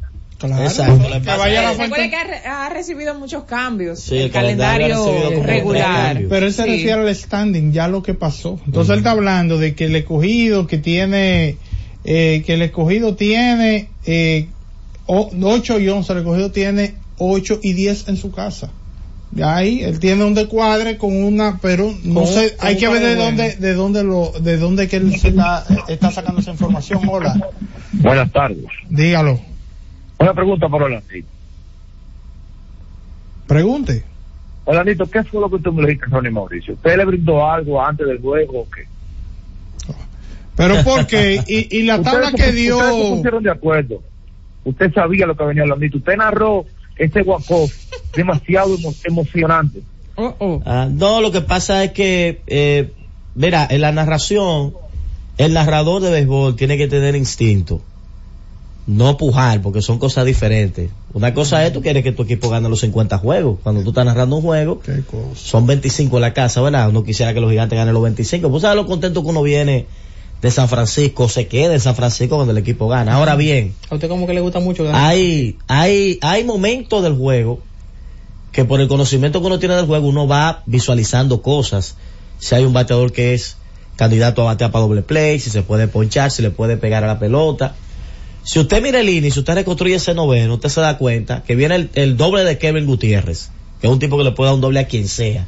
Claro, Exacto. que vaya la fuente. que ha, re- ha recibido muchos cambios. Sí, el, el calendario regular. Pero él se Sí. refiere al standing, ya lo que pasó. Entonces él está hablando de que el escogido que tiene, eh, que el escogido tiene eh, 8 y 11, el escogido tiene 8 y 10 en su casa. Ahí él tiene un descuadre con una, pero no Con- sé, hay que ver de dónde, de dónde lo, de dónde que él se está, está sacando esa información. Hola, Buenas tardes. dígalo, Una pregunta para Orlandito. pregunte. Orlandito, ¿qué fue lo que usted me le dijiste a Ronnie Mauricio? ¿Usted le brindó algo antes del juego o qué? Pero porque, y, y la tabla Ustedes que dio, Ustedes se pusieron de acuerdo. Usted sabía lo que venía Orlandito. Usted narró ese walk demasiado emo- emocionante. Oh, oh. Ah, no, lo que pasa es que, eh, mira, en la narración, el narrador de béisbol tiene que tener instinto. No pujar, porque son cosas diferentes. Una cosa es, tú quieres que tu equipo gane los 50 juegos. Cuando tú estás narrando un juego, son 25 en la casa, ¿verdad? Uno quisiera que los gigantes ganen los 25. Pues sabes lo contento que uno viene de San Francisco, se queda en San Francisco cuando el equipo gana. Ahora bien, A usted como que le gusta mucho. ganar. hay, hay, hay momentos del juego que por el conocimiento que uno tiene del juego uno va visualizando cosas. Si hay un bateador que es candidato a batear para doble play, si se puede ponchar, si le puede pegar a la pelota. Si usted mira el INI, si usted reconstruye ese noveno, usted se da cuenta que viene el, el doble de Kevin Gutiérrez, que es un tipo que le puede dar un doble a quien sea.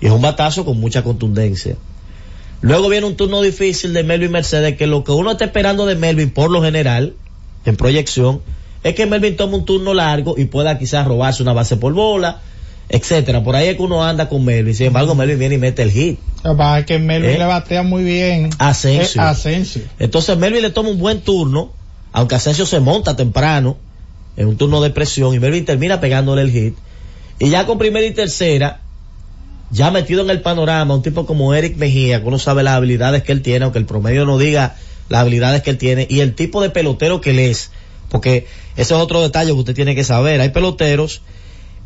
Y es un batazo con mucha contundencia. Luego viene un turno difícil de Melvin Mercedes, que lo que uno está esperando de Melvin por lo general, en proyección, es que Melvin tome un turno largo y pueda quizás robarse una base por bola, etcétera. Por ahí es que uno anda con Melvin. Sin embargo, Melvin viene y mete el hit. Lo que Melvin ¿Eh? le batea muy bien. Asensio. Eh, Asensio. Entonces Melvin le toma un buen turno, aunque Asensio se monta temprano, en un turno de presión, y Melvin termina pegándole el hit. Y ya con primera y tercera, ya metido en el panorama, un tipo como Eric Mejía, que uno sabe las habilidades que él tiene, aunque el promedio no diga las habilidades que él tiene, y el tipo de pelotero que él es. Porque ese es otro detalle que usted tiene que saber. Hay peloteros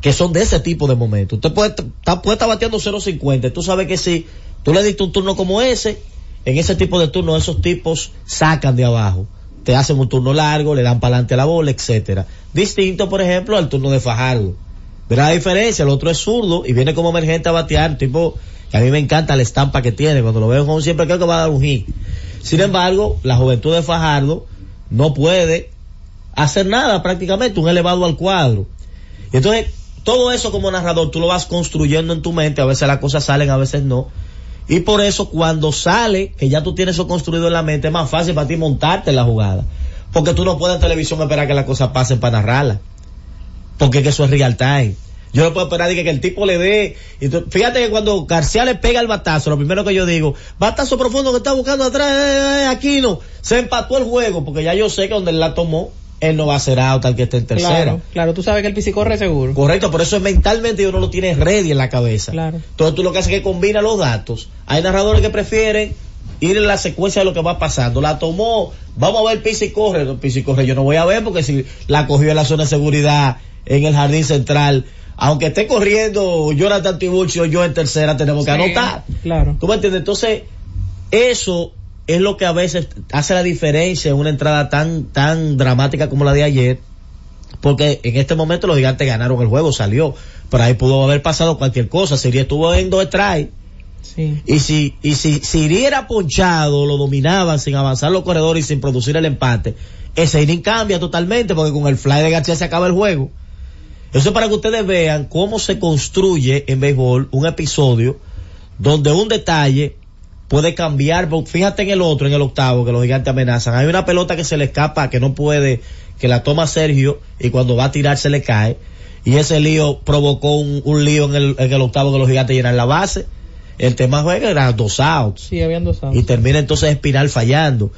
que son de ese tipo de momento. Usted puede, está- puede estar bateando 0.50. Tú sabes que si tú le diste un turno como ese, en ese tipo de turno esos tipos sacan de abajo. Te hacen un turno largo, le dan para adelante la bola, etcétera. Distinto, por ejemplo, al turno de Fajardo. Verá la diferencia, el otro es zurdo y viene como emergente a batear, tipo que a mí me encanta la estampa que tiene. Cuando lo veo en home siempre creo que va a dar un hit. Sin embargo, la juventud de Fajardo no puede hacer nada prácticamente, un elevado al cuadro. Y entonces, todo eso como narrador tú lo vas construyendo en tu mente, a veces las cosas salen, a veces no. Y por eso cuando sale, que ya tú tienes eso construido en la mente, es más fácil para ti montarte la jugada. Porque tú no puedes en televisión esperar que las cosas pasen para narrarla. Porque es que eso es real time. Yo no puedo esperar que, que el tipo le dé. y fíjate que cuando García le pega el batazo, lo primero que yo digo, batazo profundo que está buscando atrás, eh, eh, aquí no. Se empató el juego, porque ya yo sé que donde él la tomó, él no va a ser out al que esté en tercera. Claro, claro, tú sabes que el PC corre seguro. Correcto, por eso es mentalmente uno lo tiene ready en la cabeza. Claro. Entonces tú lo que haces es que combina los datos. Hay narradores que prefieren ir en la secuencia de lo que va pasando. La tomó, vamos a ver Pisi corre. No, Pisi corre yo no voy a ver porque si la cogió en la zona de seguridad en el jardín central, aunque esté corriendo Jonathan Tiburcio yo en tercera, tenemos que Sí, anotar. Claro. ¿Tú me entiendes? Entonces, eso es lo que a veces hace la diferencia en una entrada tan, tan dramática como la de ayer. Porque en este momento los gigantes ganaron el juego, salió. Pero ahí pudo haber pasado cualquier cosa. Siri estuvo en dos strikes. Sí. Y si, y si, si Iri era ponchado, lo dominaban sin avanzar los corredores y sin producir el empate, ese inning cambia totalmente porque con el fly de García se acaba el juego. Eso es para que ustedes vean cómo se construye en béisbol un episodio donde un detalle puede cambiar. Fíjate en el otro, en el octavo, que los gigantes amenazan. Hay una pelota que se le escapa, que no puede, que la toma Sergio y cuando va a tirar se le cae. Y ese lío provocó un, un lío en el, en el octavo que los gigantes llenan la base. El tema juega era dos outs Sí, habían dos outs. y termina entonces Espinal fallando.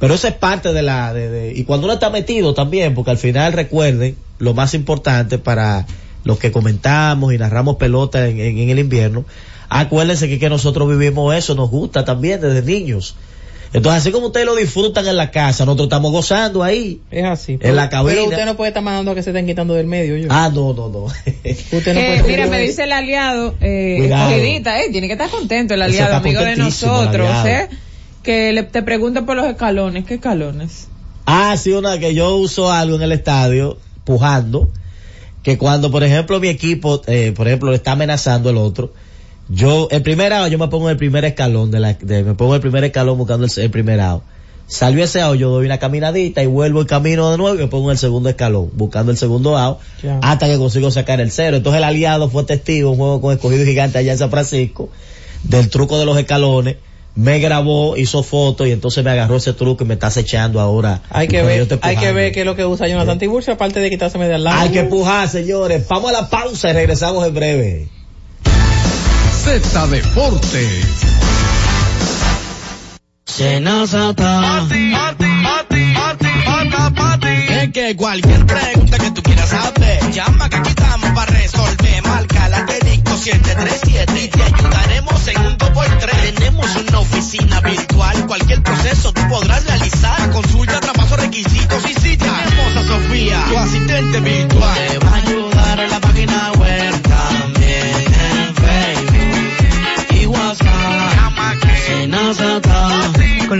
Pero eso es parte de la, de, de- y cuando uno está metido también, porque al final recuerden, lo más importante para los que comentamos y narramos pelota en, en- en el invierno, acuérdense que, que nosotros vivimos eso, nos gusta también desde niños. Entonces así como ustedes lo disfrutan en la casa, nosotros estamos gozando ahí. Es así. En la cabina. Pero usted no puede estar mandando a que se estén quitando del medio, yo. Ah, no, no, no. Usted no Eh, puede mira, me dice el aliado, eh, escogidita, eh, tiene que estar contento el aliado, amigo de nosotros, eh, que le, te pregunta por los escalones, ¿qué escalones? Ah, sí, una que yo uso algo en el estadio, pujando, que cuando, por ejemplo, mi equipo, eh, por ejemplo, le está amenazando el otro, yo, el primer out, yo me pongo en el primer escalón de la, de, me pongo en el primer escalón buscando el, el primer out. Salió ese out, yo doy una caminadita y vuelvo el camino de nuevo y me pongo en el segundo escalón, buscando el segundo out, hasta que consigo sacar el cero. Entonces el aliado fue testigo, un juego con escogido gigante allá en San Francisco, del truco de los escalones, me grabó, hizo fotos y entonces me agarró ese truco y me está acechando ahora. Hay que ver, hay que ver qué es lo que usa Jonathan Tiburcio, aparte de quitárseme de al lado. Hay que pujar, señores. Vamos a la pausa y regresamos en breve. Z Deportes. Es que cualquier pregunta que tú quieras saber, llama que aquí estamos para resolver. Marca la disco 737 y te ayudaremos en un 2x3. Tenemos una oficina virtual, cualquier proceso tú podrás realizar. Consulta, traspaso, requisitos y si tenemos a Sofía, tu asistente virtual. Te va a ayudar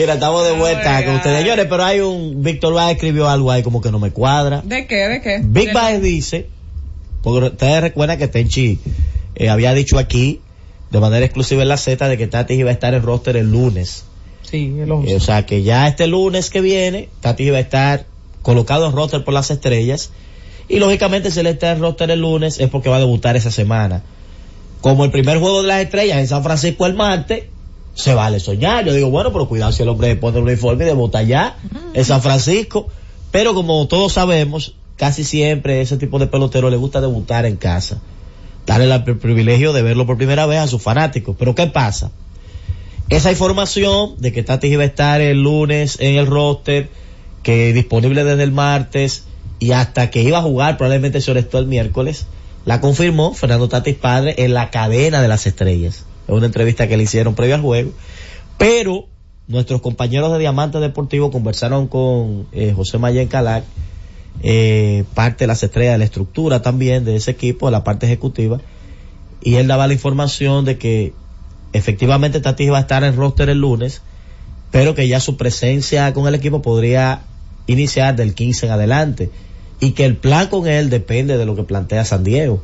Mira, estamos de vuelta con ustedes, señores, pero hay un, Víctor Báez escribió algo ahí como que no me cuadra. ¿De qué? ¿De qué? Big Báez dice, porque ustedes recuerdan que Tenchi eh, había dicho aquí, de manera exclusiva en la Z, de que Tati iba a estar en roster el lunes. Sí, el Eh, 11. o sea que ya este lunes que viene, Tati iba a estar colocado en roster por las estrellas. Y lógicamente si él está en roster el lunes es porque va a debutar esa semana. Como el primer juego de las estrellas en San Francisco el martes, se vale soñar. Yo digo, bueno, pero cuidado si el hombre pone el uniforme y debuta ya en San Francisco. Pero como todos sabemos, casi siempre ese tipo de pelotero le gusta debutar en casa. Darle el privilegio de verlo por primera vez a sus fanáticos. Pero ¿qué pasa? Esa información de que Tatis iba a estar el lunes en el roster, que disponible desde el martes y hasta que iba a jugar probablemente se orestó el miércoles, la confirmó Fernando Tatis padre en la cadena de las estrellas. Es una entrevista que le hicieron previo al juego. Pero nuestros compañeros de Diamante Deportivo conversaron con eh, José Mayen Calac, eh, parte de las estrellas de la estructura también de ese equipo, de la parte ejecutiva, y él daba la información de que efectivamente Tatis va a estar en roster el lunes, pero que ya su presencia con el equipo podría iniciar del 15 en adelante. y que el plan con él depende de lo que plantea San Diego.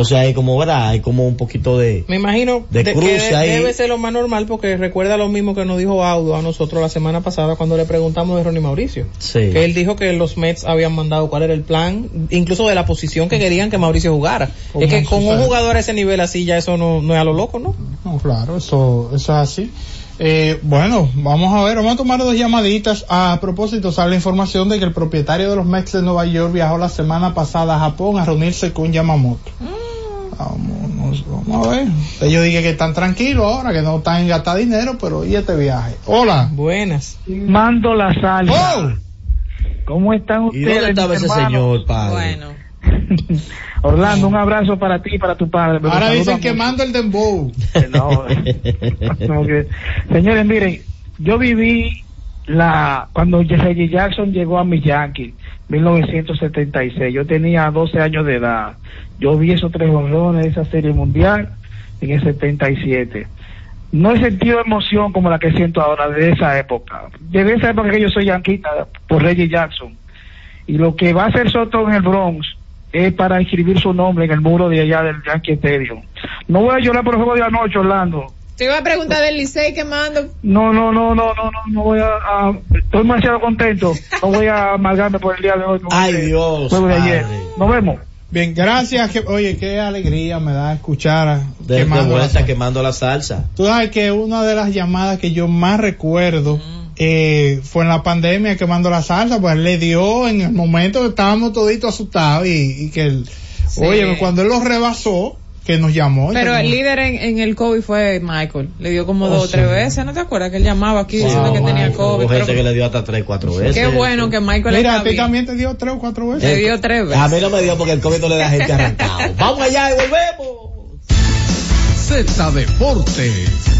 Entonces hay como, ¿verdad? Hay como un poquito de... Me imagino de de- cruce que de- ahí. debe ser lo más normal porque recuerda lo mismo que nos dijo Audo a nosotros la semana pasada cuando le preguntamos de Ronnie Mauricio. Sí. Que él dijo que los Mets habían mandado cuál era el plan, incluso de la posición que querían que Mauricio jugara. Es que con un jugador a ese nivel así ya eso no, no es a lo loco, ¿no? No, claro, eso, eso es así. Eh, bueno, vamos a ver, vamos a tomar dos llamaditas. A propósito, sale la información de que el propietario de los Mets de Nueva York viajó la semana pasada a Japón a reunirse con Yamamoto. Vámonos, vamos a ver. Ellos dije que están tranquilos ahora, que no están en gastar dinero, pero ¿y este viaje? Hola. Buenas. Mando la salsa. ¿Cómo están ¿Y ustedes? dónde estaba ese señor, padre? Bueno. Orlando, un abrazo para ti y para tu padre. pero Ahora dicen que mucho. mando el dembow. No, que- Señores, miren, yo viví la cuando Reggie Jackson llegó a mi Yankees, 1976. Yo tenía 12 años de edad. Yo vi esos tres honrones de esa serie mundial en el 77. No he sentido emoción como la que siento ahora de esa época. Desde esa época que yo soy yanquita por Reggie Jackson. Y lo que va a hacer Soto en el Bronx es para inscribir su nombre en el muro de allá del Yankee Stadium. No voy a llorar por el juego de anoche, Orlando. Te iba a preguntar del Licey que mando. No, no, no, no, no, no, no voy a, a- estoy demasiado contento. No voy a amargarme por el día de hoy. Ay, Dios, juego de ayer. Nos vemos. Bien, gracias. Que, oye, qué alegría me da escuchar a De, de Quemando la vuelta Salsa. quemando la salsa. Tú sabes que una de las llamadas que yo más recuerdo eh, fue en la pandemia quemando la salsa, pues él le dio en el momento que estábamos toditos asustados y, y que él, Sí. oye, cuando él lo rebasó, que nos llamó. Pero el líder en, en el COVID fue Michael. Le dio como Oh, dos o tres sí. veces. ¿No te acuerdas que él llamaba aquí diciendo que tenía Hubo COVID? gente Pero que le dio hasta tres, cuatro veces. qué bueno que Michael Mira, a ti también te dio tres o cuatro veces. Le dio tres veces. A mí no me dio porque el COVID no le da gente arrancado. Vamos allá y volvemos. Z Deportes.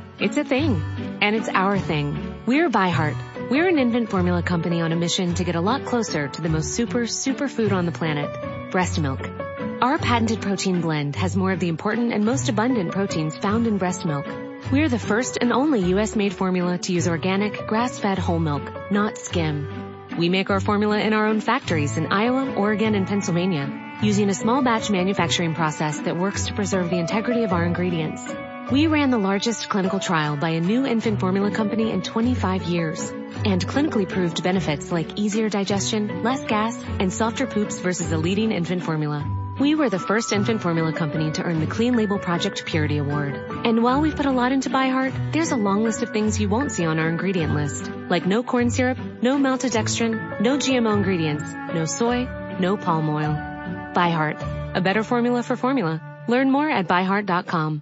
It's a thing. And it's our thing. We're ByHeart. We're an infant formula company on a mission to get a lot closer to the most super, super food on the planet. Breast milk. Our patented protein blend has more of the important and most abundant proteins found in breast milk. We're the first and only US made formula to use organic, grass-fed whole milk, not skim. We make our formula in our own factories in Iowa, Oregon, and Pennsylvania, using a small batch manufacturing process that works to preserve the integrity of our ingredients. We ran the largest clinical trial by a new infant formula company in 25 years and clinically proved benefits like easier digestion, less gas, and softer poops versus a leading infant formula. We were the first infant formula company to earn the Clean Label Project Purity Award. And while we've put a lot into ByHeart, there's a long list of things you won't see on our ingredient list, like no corn syrup, no maltodextrin, no GMO ingredients, no soy, no palm oil. ByHeart, a better formula for formula. Learn more at byheart.com.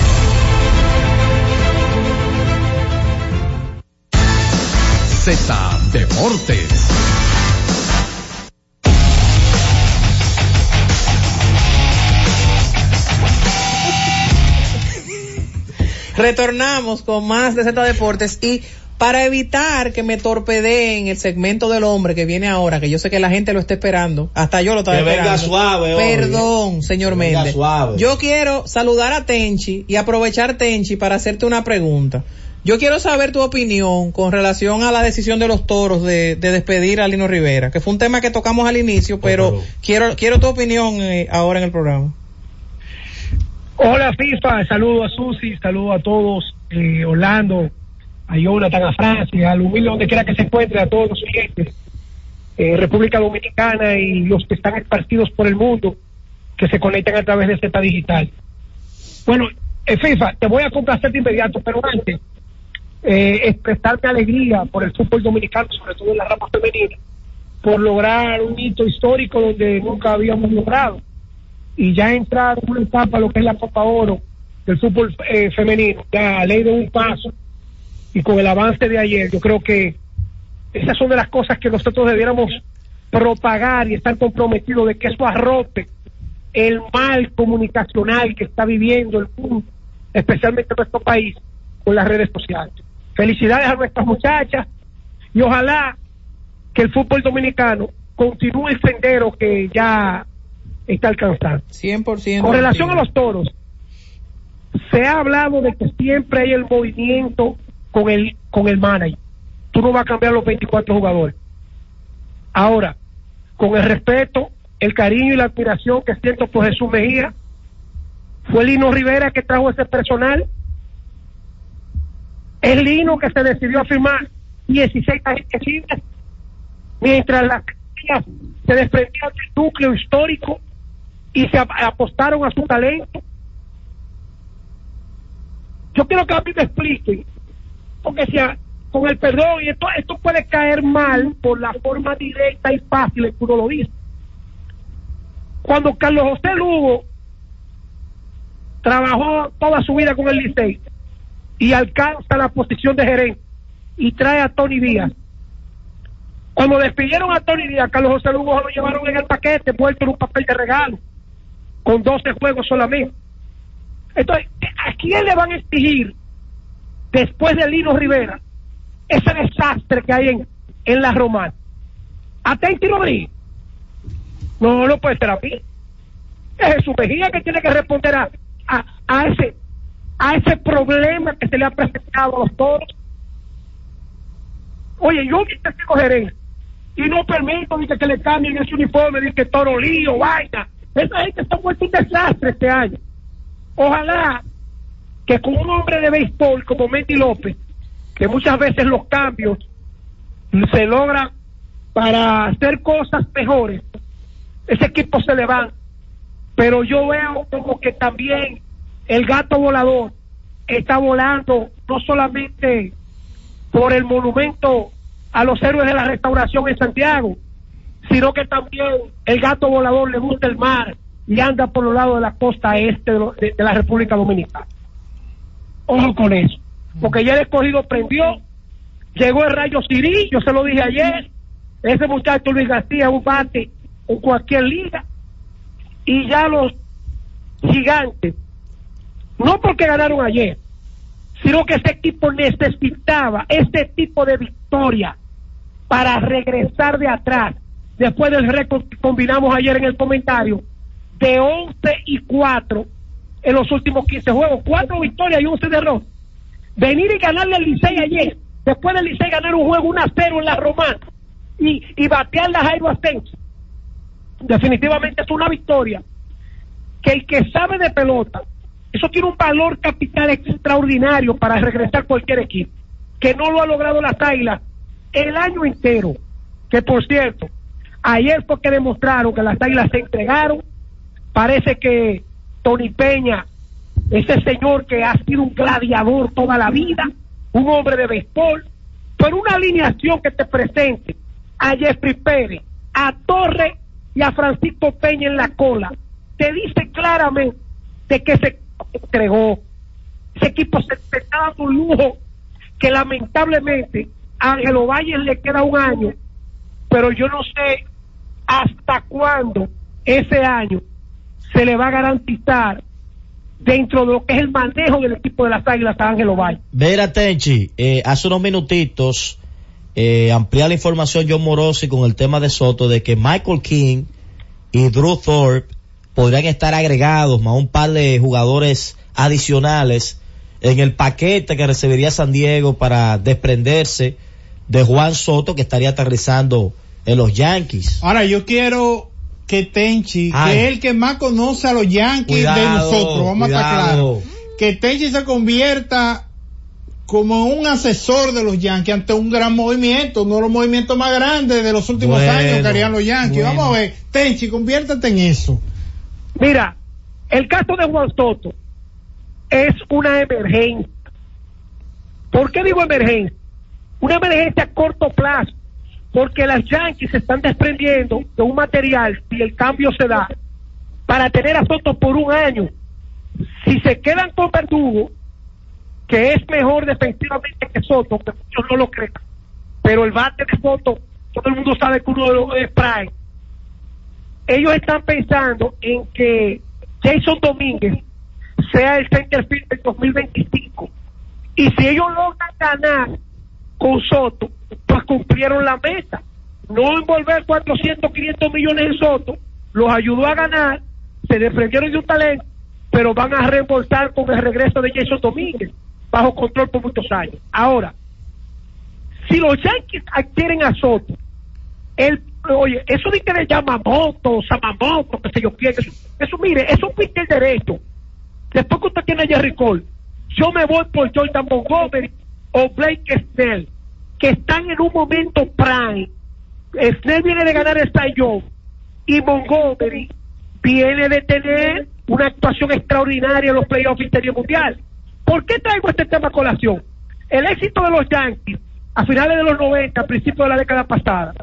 Z Deportes. Retornamos con más de Z Deportes y para evitar que me torpedeen el segmento del hombre que viene ahora, que yo sé que la gente lo está esperando, hasta yo lo estaba Que venga esperando. suave hoy. Perdón, señor Que venga Méndez. suave. Yo quiero saludar a Tenchi y aprovechar Tenchi para hacerte una pregunta. Yo quiero saber tu opinión con relación a la decisión de los toros de, de despedir a Lino Rivera, que fue un tema que tocamos al inicio, pero quiero quiero tu opinión eh, ahora en el programa. Hola FIFA, saludo a Susi, saludo a todos, eh, Orlando, a Jonathan, a Francia, a Lumil, donde quiera que se encuentre, a todos los clientes, eh, República Dominicana y los que están esparcidos por el mundo, que se conectan a través de Z Digital. Bueno, eh, FIFA, te voy a complacer de inmediato, pero antes, eh, expresar mi alegría por el fútbol dominicano, sobre todo en la rama femenina, por lograr un hito histórico donde nunca habíamos logrado y ya entrar en una etapa lo que es la Copa Oro del fútbol eh, femenino, ya ley de un paso y con el avance de ayer, yo creo que esas son de las cosas que nosotros debiéramos propagar y estar comprometidos de que eso arrope el mal comunicacional que está viviendo el mundo, especialmente nuestro país, con las redes sociales. Felicidades a nuestras muchachas y ojalá que el fútbol dominicano continúe el sendero que ya está alcanzando. 100%. Con relación a los toros, se ha hablado de que siempre hay el movimiento con el con el manager. Tú no vas a cambiar los 24 jugadores. Ahora, con el respeto, el cariño y la admiración que siento por Jesús Mejía, fue Lino Rivera que trajo ese personal. Es Lino que se decidió a firmar 16 agentes mientras las crías se desprendían del núcleo histórico y se ap- apostaron a su talento. Yo quiero que a mí me expliquen, porque si a- con el perdón, y esto, esto puede caer mal por la forma directa y fácil en que uno lo dice. Cuando Carlos José Lugo trabajó toda su vida con el Licey y alcanza la posición de gerente y trae a Tony Díaz. Cuando despidieron a Tony Díaz, Carlos José Lugo lo llevaron en el paquete, vuelto en un papel de regalo, con 12 juegos solamente. Entonces, ¿a quién le van a exigir después de Lino Rivera ese desastre que hay en, en la Romana? ¿A Tenchi Rodríguez? No, no puede ser a mí. Es Jesús Mejía que tiene que responder a, a, a ese a ese problema que se le ha presentado a los toros. Oye, yo que tengo gerente y no permito dice, que le cambien ese uniforme, dice toro lío, vaina. Esa gente está vuelto un desastre este año. Ojalá que con un hombre de béisbol como Mendy López, que muchas veces los cambios se logran para hacer cosas mejores, ese equipo se levanta. Pero yo veo como que también el gato volador está volando no solamente por el monumento a los héroes de la restauración en Santiago, sino que también el gato volador le gusta el mar y anda por los lados de la costa este de, la República Dominicana. Ojo con eso, porque ya el escogido prendió, llegó el rayo Sirí, yo se lo dije ayer, ese muchacho Luis García un bate en cualquier liga, y ya los gigantes, no porque ganaron ayer, sino que ese equipo necesitaba este tipo de victoria para regresar de atrás, después del récord que combinamos ayer en el comentario, de 11 y 4 en los últimos 15 juegos, 4 victorias y 11 derrotas. Venir y ganarle al Licey ayer, después del Licey ganar un juego 1 a 0 en la Romana y, y batear la Jairo Asensio, definitivamente es una victoria que el que sabe de pelota, eso tiene un valor capital extraordinario para regresar cualquier equipo. que no lo ha logrado las Águilas el año entero. Que por cierto, ayer fue que demostraron que las Águilas se entregaron. Parece que Tony Peña, ese señor que ha sido un gladiador toda la vida, un hombre de béisbol, por una alineación que te presente a Jeffrey Pérez, a Torre y a Francisco Peña en la cola, te dice claramente de que se entregó. Ese equipo se dando un lujo que lamentablemente a Ángelo Valle le queda un año, pero yo no sé hasta cuándo ese año se le va a garantizar dentro de lo que es el manejo del equipo de las Águilas a Ángelo Valle. Vera Tenchi, eh, hace unos minutitos eh, amplía la información John Morosi con el tema de Soto de que Michael King y Drew Thorpe podrían estar agregados más un par de jugadores adicionales en el paquete que recibiría San Diego para desprenderse de Juan Soto que estaría aterrizando en los Yankees. Ahora yo quiero que Tenchi, Ay. que es el que más conoce a los Yankees de nosotros, vamos a estar claros, que Tenchi se convierta como un asesor de los Yankees ante un gran movimiento, uno de los movimientos más grandes de los últimos Bueno, años que harían los Yankees. bueno. Vamos a ver, Tenchi, conviértete en eso. Mira, el caso de Juan Soto es una emergencia. ¿Por qué digo emergencia? Una emergencia a corto plazo, porque las Yankees se están desprendiendo de un material, si el cambio se da, para tener a Soto por un año. Si se quedan con Verdugo, que es mejor defensivamente que Soto, que muchos no lo creen, pero el bate de Soto, todo el mundo sabe que uno de los es prime. Ellos están pensando en que Jason Domínguez sea el center field del 2025. Y si ellos logran ganar con Soto, pues cumplieron la meta. No envolver 400, 500 millones en Soto, los ayudó a ganar, se desprendieron de un talento, pero van a reembolsar con el regreso de Jason Domínguez, bajo control por muchos años. Ahora, si los Yankees adquieren a Soto, el, oye, eso de que le llama moto, Samamoto, que sé yo quién, eso, eso, mire, eso es un derecho. Después que usted tiene a Jerry Cole, yo me voy por Jordan Montgomery o Blake Snell, que están en un momento prime. Snell viene de ganar el Young y Montgomery viene de tener una actuación extraordinaria en los playoffs Serie Mundial. ¿Por qué traigo este tema a colación? El éxito de los Yankees a finales de los 90, a principios de la década pasada,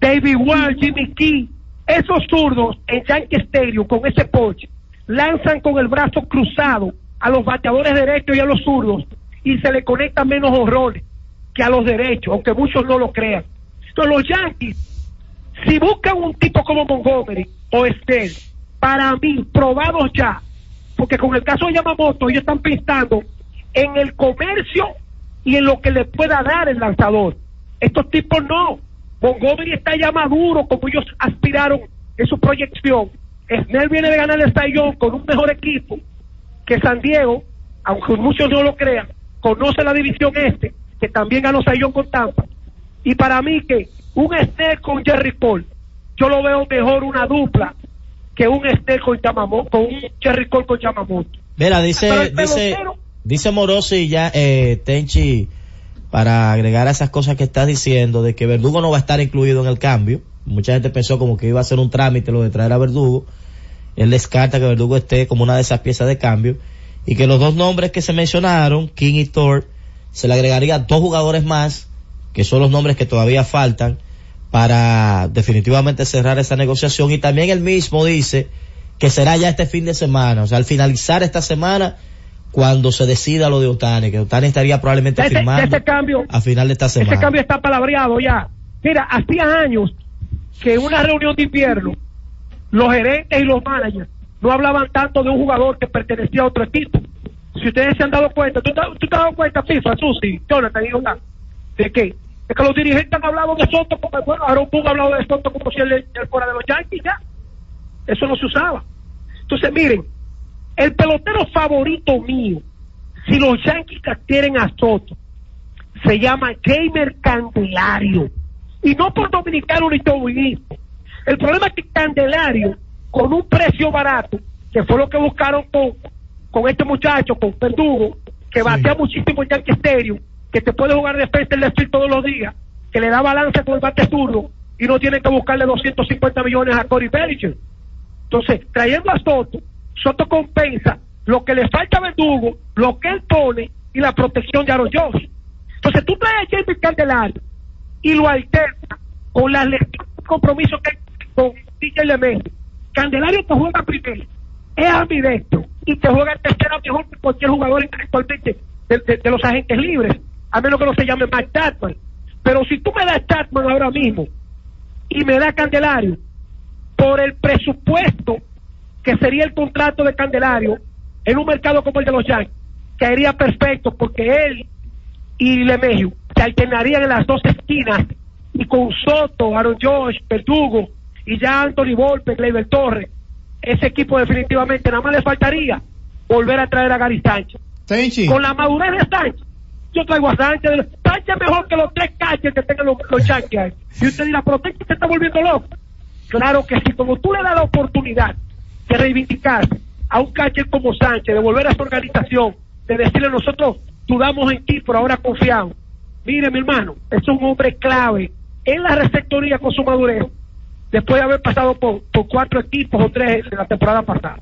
David Wall, Jimmy Key, esos zurdos en Yankee Stadium con ese poche, lanzan con el brazo cruzado a los bateadores derechos y a los zurdos y se le conectan menos horrores que a los derechos, aunque muchos no lo crean. Entonces los Yankees, si buscan un tipo como Montgomery o Estelle, para mí, probados ya, porque con el caso de Yamamoto ellos están pensando en el comercio y en lo que le pueda dar el lanzador. Estos tipos no. Montgomery está ya maduro como ellos aspiraron en su proyección. Snell viene de ganar el Cy con un mejor equipo que San Diego, aunque muchos no lo crean, conoce la división este, que también ganó Cy con Tampa. Y para mí que un Snell con Jerry Cole, yo lo veo mejor una dupla que un Snell con Yamamoto, con un Jerry Cole con Yamamoto. Mira, dice, dice, dice Morosi ya, eh, Tenchi, para agregar a esas cosas que estás diciendo, de que Verdugo no va a estar incluido en el cambio. Mucha gente pensó como que iba a ser un trámite lo de traer a Verdugo. Él descarta que Verdugo esté como una de esas piezas de cambio. Y que los dos nombres que se mencionaron, King y Thor, se le agregaría dos jugadores más, que son los nombres que todavía faltan, para definitivamente cerrar esa negociación. Y también él mismo dice que será ya este fin de semana, o sea, al finalizar esta semana, cuando se decida lo de Otani, que Otani estaría probablemente Ese, firmando ese cambio, a final de esta semana. ese cambio está palabreado ya. Mira, hacía años que en una reunión de invierno los gerentes y los managers no hablaban tanto de un jugador que pertenecía a otro equipo. Si ustedes se han dado cuenta, ¿tú, te- tú te has dado cuenta, FIFA, Susi, Jonathan y Jonathan, de qué? De que los dirigentes han hablado de Soto como, bueno, Aaron Boone ha hablado de Soto como si él, él fuera de los Yankees ya. Eso no se usaba. Entonces, miren, el pelotero favorito mío, si los Yankees adquieren a Soto, se llama Jamer Candelario. Y no por dominicano ni dominismo. El problema es que Candelario, con un precio barato, que fue lo que buscaron con, con este muchacho, con Verdugo, que batea muchísimo en Yankee Stadium, que te puede jugar defensa el desfile todos los días, que le da balance con el bate zurdo y no tiene que buscarle 250 millones a Corey Bellinger. Entonces, trayendo a Soto, Soto compensa lo que le falta a Verdugo, lo que él pone y la protección de Aaron Josh. Entonces, tú traes a James Candelario y lo alterna con las lecciones de compromiso que hay con DJ Lemay. Candelario te juega primero, es ambidextro y te juega el tercero mejor que cualquier jugador actualmente de, los agentes libres, a menos que no se llame Mike Chapman. Pero si tú me das Chapman ahora mismo y me das Candelario, por el presupuesto que sería el contrato de Candelario en un mercado como el de los Yankees, caería perfecto porque él y Lemegio se alternarían en las dos esquinas y con Soto, Aaron Josh, Verdugo y ya Anthony Volpe, Gleyber Torres, ese equipo definitivamente nada más le faltaría volver a traer a Gary Sánchez. Con la madurez de Sánchez, yo traigo a Sánchez, Sánchez mejor que los tres catchers que tengan los, los Yankees. Y usted dirá, pero usted se está volviendo loco. Claro que sí, como tú le das la oportunidad de reivindicarse a un catcher como Sánchez, de volver a su organización, de decirle nosotros dudamos en ti, pero ahora confiamos. Mire, mi hermano, es un hombre clave en la receptoría con su madurez, después de haber pasado por, por cuatro equipos o tres en la temporada pasada.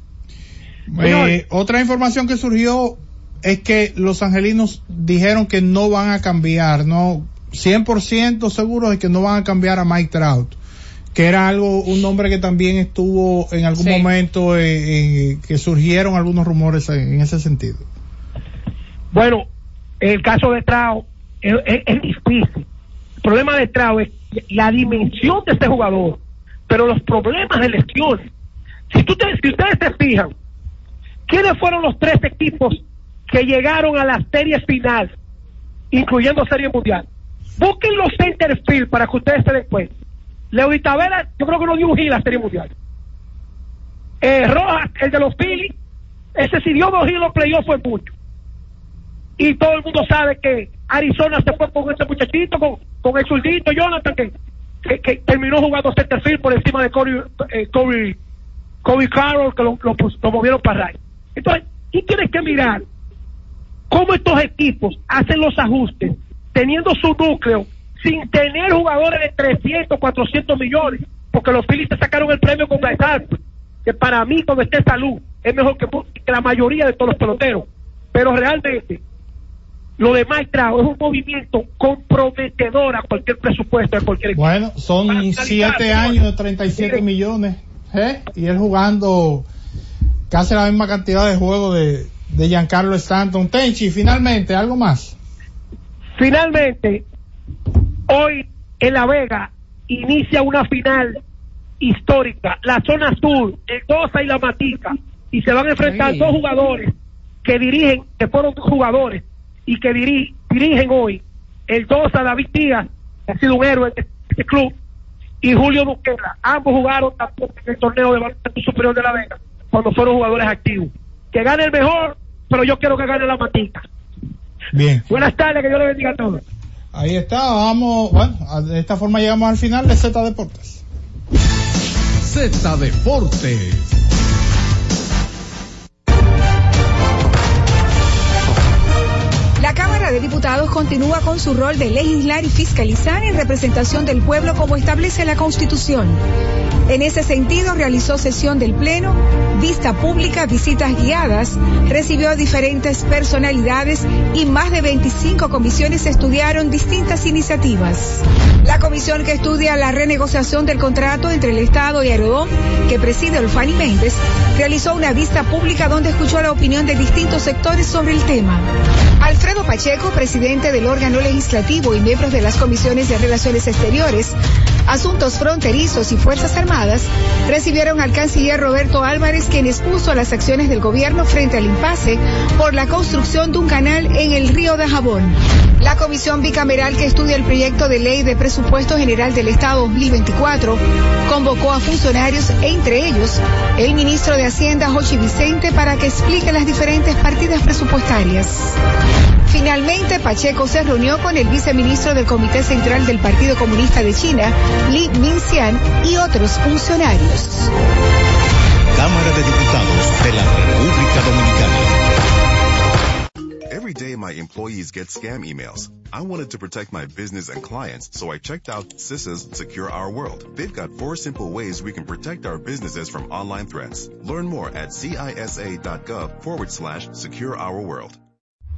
Eh, otra información que surgió es que los angelinos dijeron que no van a cambiar, no 100% seguros de que no van a cambiar a Mike Trout, que era algo un nombre que también estuvo en algún Sí. momento eh, eh, que surgieron algunos rumores en, en ese sentido. Bueno, el caso de Trao es, es- es difícil. El problema de Trao es la dimensión de este jugador, pero los problemas de lesiones. Si, tú te- si ustedes se fijan, ¿quiénes fueron los tres equipos que llegaron a la serie final, incluyendo serie mundial? Busquen los center field para que ustedes se den cuenta. Leo y Tavera, yo creo que no dio un a la serie mundial. Eh, Rojas, el de los Phillies, ese si dio dos giros los playoffs fue mucho y todo el mundo sabe que Arizona se fue con ese muchachito, con, con el zurdito Jonathan, que, que, terminó jugando center por encima de Corey, eh, Corey, Corey Carroll, que lo, lo, lo movieron para right. Entonces, tú tienes que mirar cómo estos equipos hacen los ajustes, teniendo su núcleo, sin tener jugadores de 300, 400 millones, porque los Phillies te sacaron el premio con Harper, que para mí, cuando esté salud, es mejor que, la mayoría de todos los peloteros. Pero realmente, lo de Mike Trout es un movimiento comprometedor a cualquier presupuesto, a cualquier equipo. Bueno, son siete años de 37 millones, ¿eh? y él jugando casi la misma cantidad de juegos de, de Giancarlo Stanton. Tenchi, finalmente, algo más. Finalmente, hoy en La Vega inicia una final histórica, la zona sur, el Dosa y la Matica, y se van a enfrentar Sí. dos jugadores que dirigen, que fueron jugadores y que diri- dirigen hoy, el Dosa David Díaz, que ha sido un héroe de este club, y Julio Duquela, ambos jugaron también en el torneo de baloncesto superior de La Vega, cuando fueron jugadores activos. Que gane el mejor, pero yo quiero que gane la Matica. Bien. Buenas tardes, que Dios le bendiga a todos. Ahí está, vamos, bueno, de esta forma llegamos al final de Z Deportes. Z Deportes. Cámara de Diputados continúa con su rol de legislar y fiscalizar en representación del pueblo como establece la Constitución. En ese sentido, realizó sesión del Pleno, vista pública, visitas guiadas, recibió a diferentes personalidades y más de 25 comisiones estudiaron distintas iniciativas. La comisión que estudia la renegociación del contrato entre el Estado y Aerodón, que preside Olfani Méndez, realizó una vista pública donde escuchó la opinión de distintos sectores sobre el tema. Alfredo Pacheco, presidente del órgano legislativo y miembros de las comisiones de Relaciones Exteriores, Asuntos Fronterizos y Fuerzas Armadas, recibieron al canciller Roberto Álvarez, quien expuso las acciones del gobierno frente al impasse por la construcción de un canal en el río de Jabón. La comisión bicameral que estudia el proyecto de ley de presupuesto general del Estado 2024 convocó a funcionarios, entre ellos el ministro de Hacienda, Jochi Vicente, para que explique las diferentes partidas presupuestarias. Finalmente, Pacheco se reunió con el viceministro del Comité Central del Partido Comunista de China, Li Minxian, y otros funcionarios. Cámara de Diputados de la República Dominicana. Every day my employees get scam emails. I wanted to protect my business and clients, so I checked out CISA's Secure Our World. They've got four simple ways we can protect our businesses from online threats. Learn more at cisa.gov forward slash secure our world.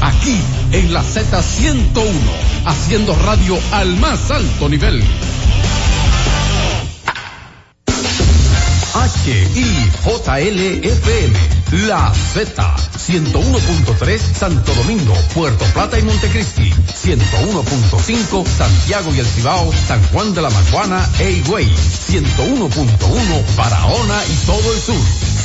Aquí en la Z101, haciendo radio al más alto nivel. HIJLFM, La Z, 101.3 Santo Domingo, Puerto Plata y Montecristi, 101.5 Santiago y El Cibao, San Juan de la Maguana e Higüey, 101.1 Barahona y todo el sur.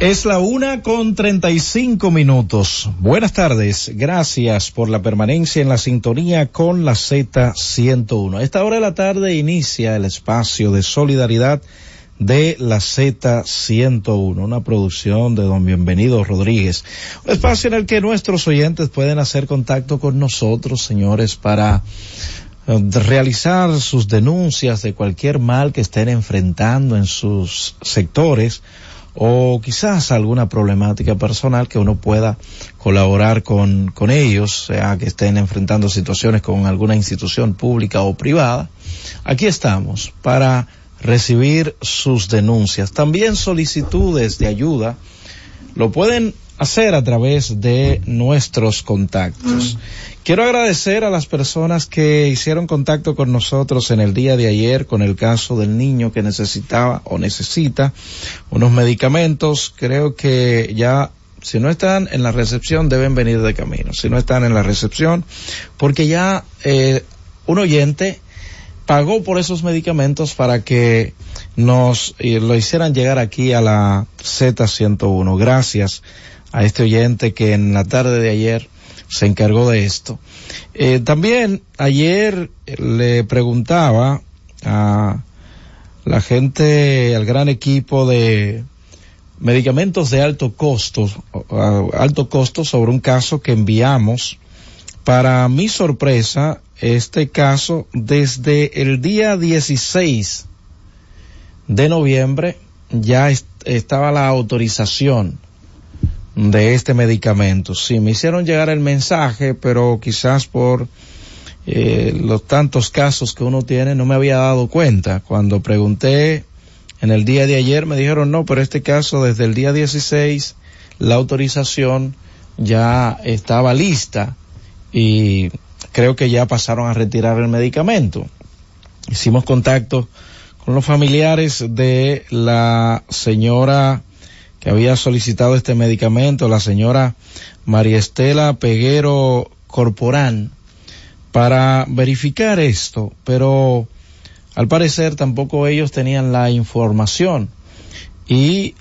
Es la una con treinta y cinco minutos. Buenas tardes. Gracias por la permanencia en la sintonía con la Z101. A esta hora de la tarde inicia el espacio de solidaridad de la Z101, una producción de don Bienvenido Rodríguez. Un espacio en el que nuestros oyentes pueden hacer contacto con nosotros, señores, para eh, realizar sus denuncias de cualquier mal que estén enfrentando en sus sectores o quizás alguna problemática personal que uno pueda colaborar con, con ellos, sea que estén enfrentando situaciones con alguna institución pública o privada. Aquí estamos para recibir sus denuncias. También solicitudes de ayuda lo pueden hacer a través de nuestros contactos. Quiero agradecer a las personas que hicieron contacto con nosotros en el día de ayer con el caso del niño que necesitaba o necesita unos medicamentos. Creo que ya si no están en la recepción deben venir de camino. Si no están en la recepción, porque ya eh, un oyente pagó por esos medicamentos para que nos eh, lo hicieran llegar aquí a la Z101. Gracias a este oyente que en la tarde de ayer se encargó de esto. Eh, también ayer le preguntaba a la gente, al gran equipo de medicamentos de alto costo, alto costo sobre un caso que enviamos. Para mi sorpresa, este caso desde el día 16 de noviembre ya estaba la autorización de este medicamento. Sí, me hicieron llegar el mensaje, pero quizás por eh, los tantos casos que uno tiene no me había dado cuenta. Cuando pregunté en el día de ayer me dijeron no, pero este caso desde el día 16 la autorización ya estaba lista y creo que ya pasaron a retirar el medicamento. Hicimos contacto con los familiares de la señora que había solicitado este medicamento, la señora María Estela Peguero Corporán, para verificar esto, pero al parecer tampoco ellos tenían la información y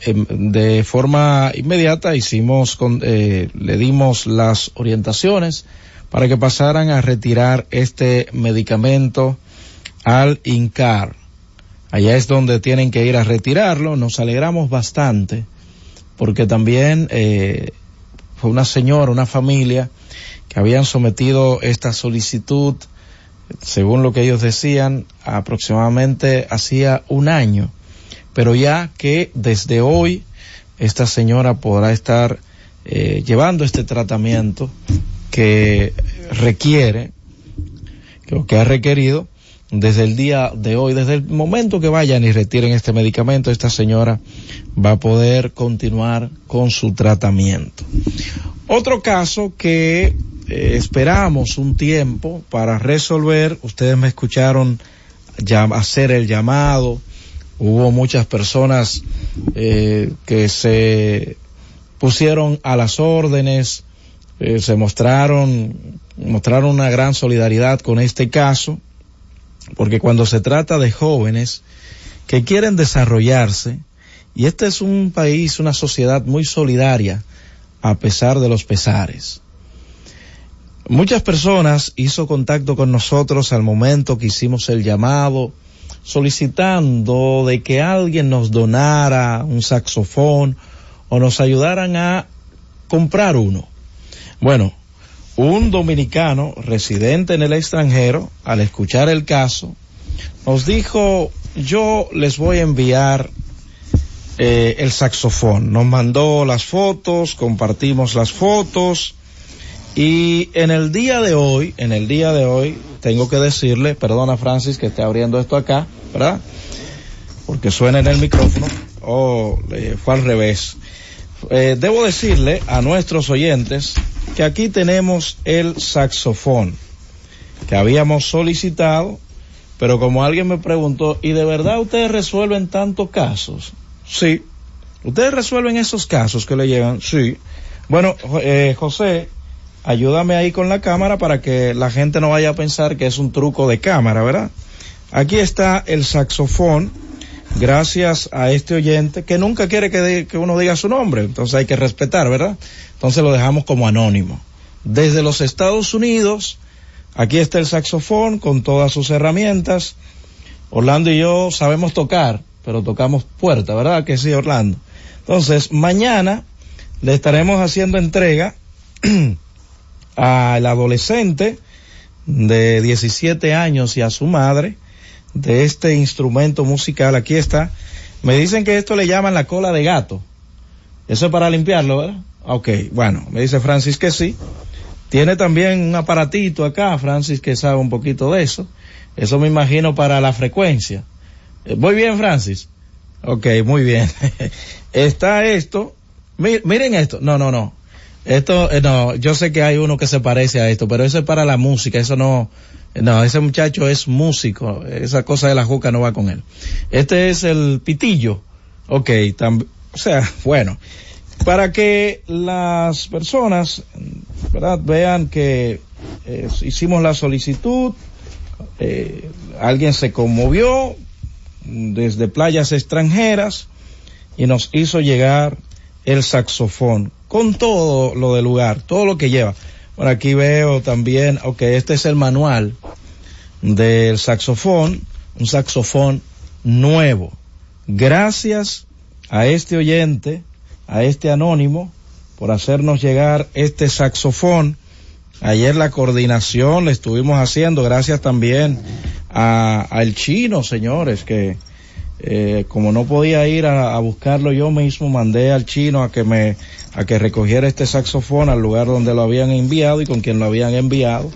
em, de forma inmediata hicimos con, eh, le dimos las orientaciones para que pasaran a retirar este medicamento al INCAR. Allá es donde tienen que ir a retirarlo. Nos alegramos bastante porque también eh, fue una señora, una familia que habían sometido esta solicitud, según lo que ellos decían, aproximadamente hacía un año. Pero ya que desde hoy esta señora podrá estar eh, llevando este tratamiento que requiere, que, que ha requerido, desde el día de hoy, desde el momento que vayan y retiren este medicamento, esta señora va a poder continuar con su tratamiento. Otro caso que eh, esperamos un tiempo para resolver, ustedes me escucharon ya hacer el llamado, hubo muchas personas eh, que se pusieron a las órdenes, eh, se mostraron, mostraron una gran solidaridad con este caso porque cuando se trata de jóvenes que quieren desarrollarse, y este es un país, una sociedad muy solidaria, a pesar de los pesares. Muchas personas hizo contacto con nosotros al momento que hicimos el llamado, solicitando de que alguien nos donara un saxofón o nos ayudaran a comprar uno. Bueno, un dominicano residente en el extranjero, al escuchar el caso, nos dijo, yo les voy a enviar eh, el saxofón. Nos mandó las fotos, compartimos las fotos y en el día de hoy, en el día de hoy, tengo que decirle, perdona Francis que esté abriendo esto acá, ¿verdad? Porque suena en el micrófono, oh, fue al revés. Eh, debo decirle a nuestros oyentes que aquí tenemos el saxofón que habíamos solicitado, pero como alguien me preguntó, ¿y de verdad ustedes resuelven tantos casos? Sí. ¿Ustedes resuelven esos casos que le llegan? Sí. Bueno, eh, José, ayúdame ahí con la cámara para que la gente no vaya a pensar que es un truco de cámara, ¿verdad? Aquí está el saxofón, gracias a este oyente que nunca quiere que, que uno diga su nombre, entonces hay que respetar, ¿verdad? Entonces lo dejamos como anónimo. Desde los Estados Unidos, aquí está el saxofón con todas sus herramientas. Orlando y yo sabemos tocar, pero tocamos puerta, ¿verdad? Que sí, Orlando. Entonces, mañana le estaremos haciendo entrega al adolescente de 17 años y a su madre de este instrumento musical. Aquí está. Me dicen que esto le llaman la cola de gato. Eso es para limpiarlo, ¿verdad? Ok, bueno, me dice Francis que sí. Tiene también un aparatito acá, Francis, que sabe un poquito de eso. Eso me imagino para la frecuencia. Eh, muy bien, Francis. Ok, muy bien. Está esto. miren esto. No, no, no. Esto, eh, no, yo sé que hay uno que se parece a esto, pero eso es para la música. Eso no, no, ese muchacho es músico. Esa cosa de la juca no va con él. Este es el pitillo. Ok, o sea, bueno para que las personas ¿verdad? vean que eh, hicimos la solicitud, eh, alguien se conmovió desde playas extranjeras y nos hizo llegar el saxofón con todo lo del lugar, todo lo que lleva. Bueno, aquí veo también, ok, este es el manual del saxofón, un saxofón nuevo. Gracias a este oyente a este anónimo por hacernos llegar este saxofón. Ayer la coordinación le estuvimos haciendo, gracias también al chino, señores, que eh, como no podía ir a, buscarlo yo mismo, mandé al chino a que me, a que recogiera este saxofón al lugar donde lo habían enviado y con quien lo habían enviado.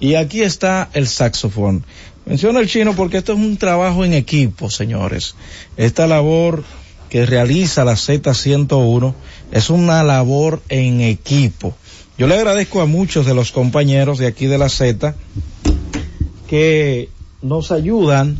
Y aquí está el saxofón. Menciono el chino porque esto es un trabajo en equipo, señores. Esta labor que realiza la Z101 es una labor en equipo. Yo le agradezco a muchos de los compañeros de aquí de la Z que nos ayudan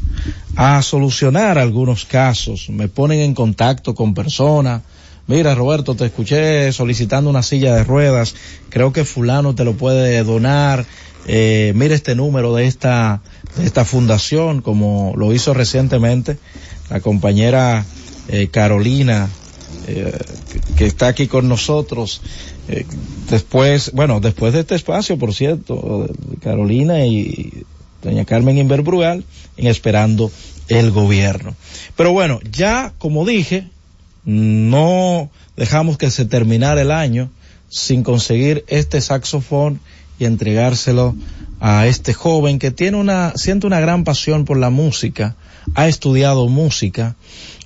a solucionar algunos casos, me ponen en contacto con personas. Mira, Roberto, te escuché solicitando una silla de ruedas, creo que fulano te lo puede donar. Eh, mira este número de esta, de esta fundación, como lo hizo recientemente la compañera eh, Carolina eh, que, está aquí con nosotros. Eh, después, bueno, después de este espacio, por cierto, Carolina y doña Carmen Inverbrugal, en esperando el gobierno. Pero bueno, ya como dije, no dejamos que se terminara el año sin conseguir este saxofón y entregárselo a este joven que tiene una, siente una gran pasión por la música, ha estudiado música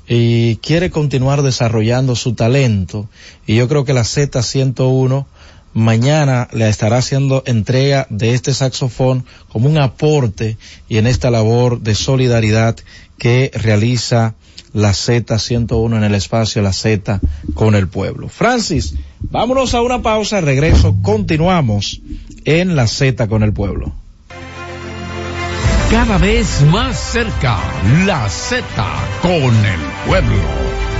y quiere continuar desarrollando su talento. Y yo creo que la Z101 mañana le estará haciendo entrega de este saxofón como un aporte y en esta labor de solidaridad que realiza la Z101 en el espacio La Z con el pueblo. Francis, vámonos a una pausa, regreso, continuamos en La Z con el pueblo. Cada vez más cerca, La Z con el pueblo.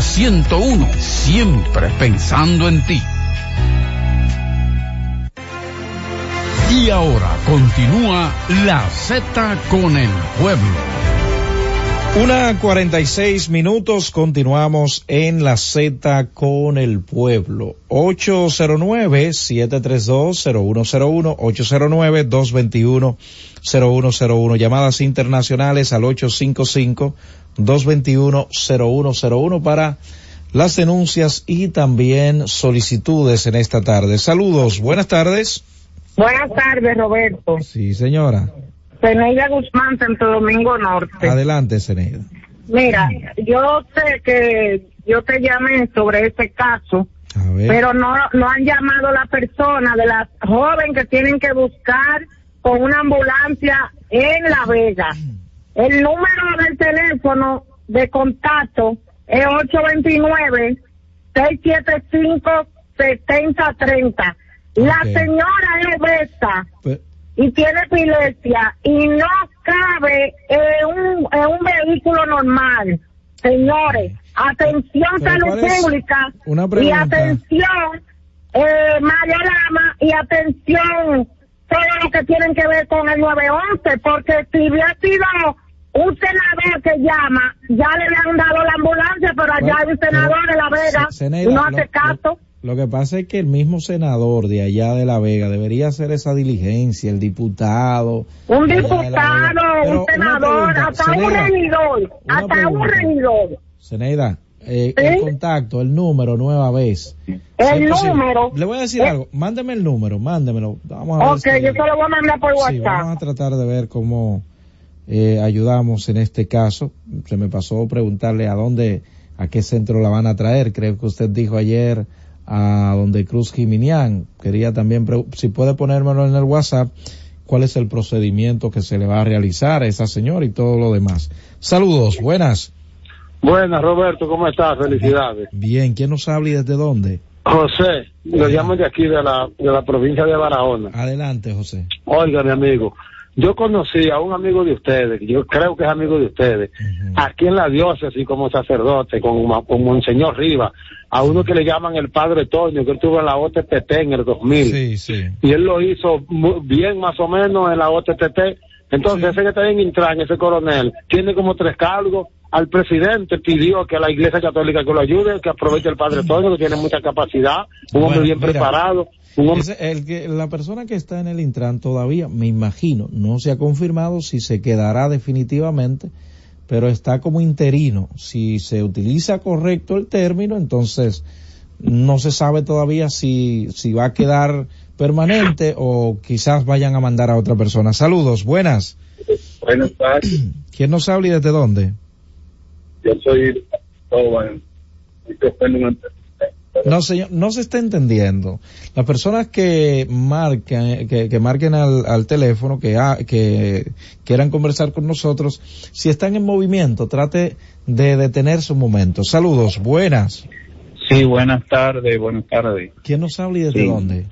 Z101, siempre pensando en ti. Y ahora continúa la Z con el pueblo. Una 46 minutos, continuamos en la Z con el pueblo. 809-732-0101, 809-221-0101. Llamadas internacionales al 855-221-0101 para las denuncias y también solicitudes en esta tarde. Saludos, buenas tardes. Buenas tardes, Roberto. Sí, señora. Zeneida Guzmán, Santo Domingo Norte. Adelante, Zeneida. Mira, yo sé que yo te llamé sobre ese caso, pero no, no han llamado la persona de las joven que tienen que buscar con una ambulancia en La Vega. El número del teléfono de contacto es 829-675-7030. La señora es obesa Pe- y tiene epilepsia y no cabe en un, en un vehículo normal. Señores, atención salud pública Una y atención eh, María Lama y atención todo lo que tienen que ver con el 911 porque si hubiera sido un senador que llama, ya le habían dado la ambulancia, pero allá hay un senador de La Vega Se- Zeneida, y no hace caso. Lo que pasa es que el mismo senador de allá de La Vega debería hacer esa diligencia, el diputado. Un diputado. Pero un senador, pregunta, hasta un una hasta un pregunta. regidor. Zeneida, eh, ¿Sí? el contacto, el número nueva vez. El número. Le voy a decir Eh. algo, mándeme el número, mándemelo. Vamos a ver Ok, si- yo se lo voy a mandar por Sí, WhatsApp. vamos a tratar de ver cómo eh, ayudamos en este caso. Se me pasó preguntarle a dónde, a qué centro la van a traer. Creo que usted dijo ayer a donde Cruz Jiminián. Quería también, si puede ponérmelo en el WhatsApp, cuál es el procedimiento que se le va a realizar a esa señora y todo lo demás. Saludos, buenas. Buenas, Roberto, ¿cómo estás? Felicidades. Bien, ¿quién nos habla y desde dónde? José, lo llamo de aquí, de la, de la provincia de Barahona. Adelante, José. Oiga, mi amigo, yo conocí a un amigo de ustedes, yo creo que es amigo de ustedes, aquí en la diócesis como sacerdote, con, Monseñor Rivas, a uno que le llaman el Padre Toño, que él tuvo en la OTTT en el 2000. Sí, sí. Y él lo hizo bien más o menos en la OTTT. Entonces, ese que está en Intran, ese coronel, tiene como tres cargos. Al presidente pidió que a la Iglesia Católica que lo ayude, que aproveche el Padre Toño, que tiene mucha capacidad, un hombre bien mira, preparado. Un hombre... Ese- el que, la persona que está en el Intran todavía, me imagino, no se ha confirmado si se quedará definitivamente, pero está como interino. Si se utiliza correcto el término, entonces no se sabe todavía si, si va a quedar permanente o quizás vayan a mandar a otra persona. Saludos, buenas. Buenas tardes, ¿Quién nos habla y desde dónde? yo soy No, señor, no se está entendiendo. Las personas que marcan, que, que marquen al, al teléfono, que, ha- que quieran conversar con nosotros, si están en movimiento, trate de detenerse un momento. Saludos, buenas. Sí, buenas tardes, buenas tardes. ¿Quién nos habla y desde Sí. dónde?